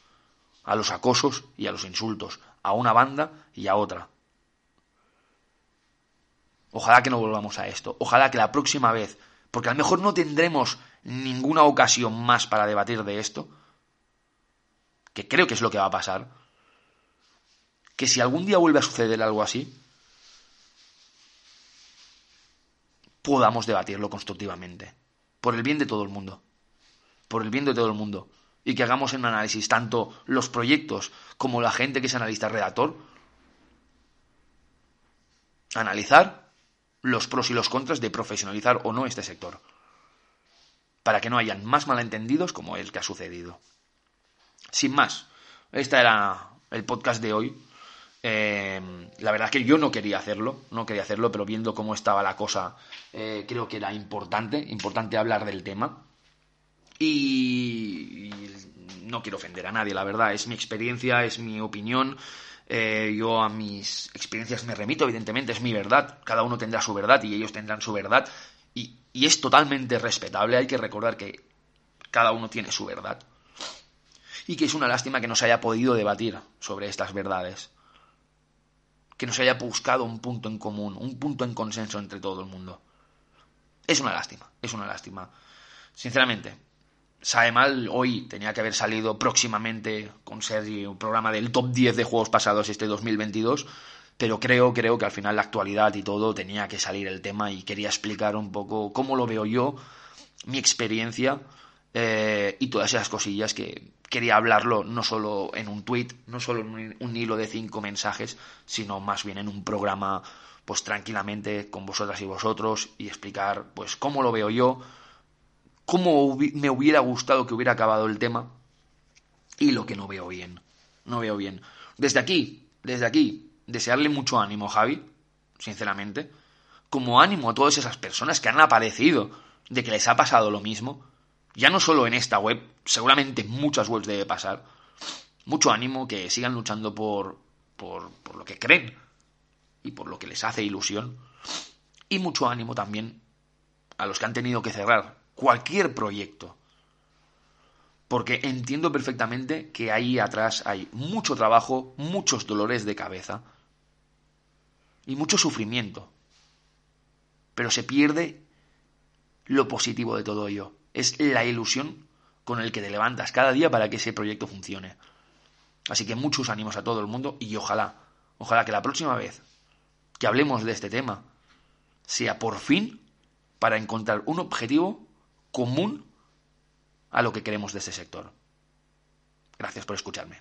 a los acosos y a los insultos, a una banda y a otra. Ojalá que no volvamos a esto, ojalá que la próxima vez, porque a lo mejor no tendremos ninguna ocasión más para debatir de esto, que creo que es lo que va a pasar, que si algún día vuelve a suceder algo así, podamos debatirlo constructivamente. Por el bien de todo el mundo. Por el bien de todo el mundo. Y que hagamos un análisis, tanto los proyectos como la gente que es analista redactor, analizar los pros y los contras de profesionalizar o no este sector. Para que no hayan más malentendidos como el que ha sucedido. Sin más, este era el podcast de hoy. Eh, la verdad es que yo no quería hacerlo, no quería hacerlo, pero viendo cómo estaba la cosa, eh, creo que era importante, importante hablar del tema. Y, no quiero ofender a nadie, la verdad, es mi experiencia, es mi opinión. Eh, yo a mis experiencias me remito, evidentemente, es mi verdad. Cada uno tendrá su verdad y ellos tendrán su verdad. Y, y es totalmente respetable, hay que recordar que cada uno tiene su verdad. Y que es una lástima que no se haya podido debatir sobre estas verdades que no se haya buscado un punto en común, un punto en consenso entre todo el mundo. Es una lástima, es una lástima. Sinceramente, sabe mal, hoy tenía que haber salido próximamente con Sergi un programa del top 10 de juegos pasados este 2022, pero creo, creo que al final la actualidad y todo tenía que salir el tema y quería explicar un poco cómo lo veo yo, mi experiencia eh, y todas esas cosillas que quería hablarlo no solo en un tweet, no solo en un hilo de cinco mensajes, sino más bien en un programa, pues tranquilamente con vosotras y vosotros y explicar, pues cómo lo veo yo, cómo me hubiera gustado que hubiera acabado el tema y lo que no veo bien, no veo bien. Desde aquí, desde aquí, desearle mucho ánimo, Javi, sinceramente, como ánimo a todas esas personas que han aparecido de que les ha pasado lo mismo ya no solo en esta web, seguramente en muchas webs debe pasar. Mucho ánimo, que sigan luchando por, por, por lo que creen y por lo que les hace ilusión. Y mucho ánimo también a los que han tenido que cerrar cualquier proyecto. Porque entiendo perfectamente que ahí atrás hay mucho trabajo, muchos dolores de cabeza y mucho sufrimiento. Pero se pierde lo positivo de todo ello es la ilusión con el que te levantas cada día para que ese proyecto funcione. Así que muchos ánimos a todo el mundo y ojalá, ojalá que la próxima vez que hablemos de este tema sea por fin para encontrar un objetivo común a lo que queremos de este sector. Gracias por escucharme.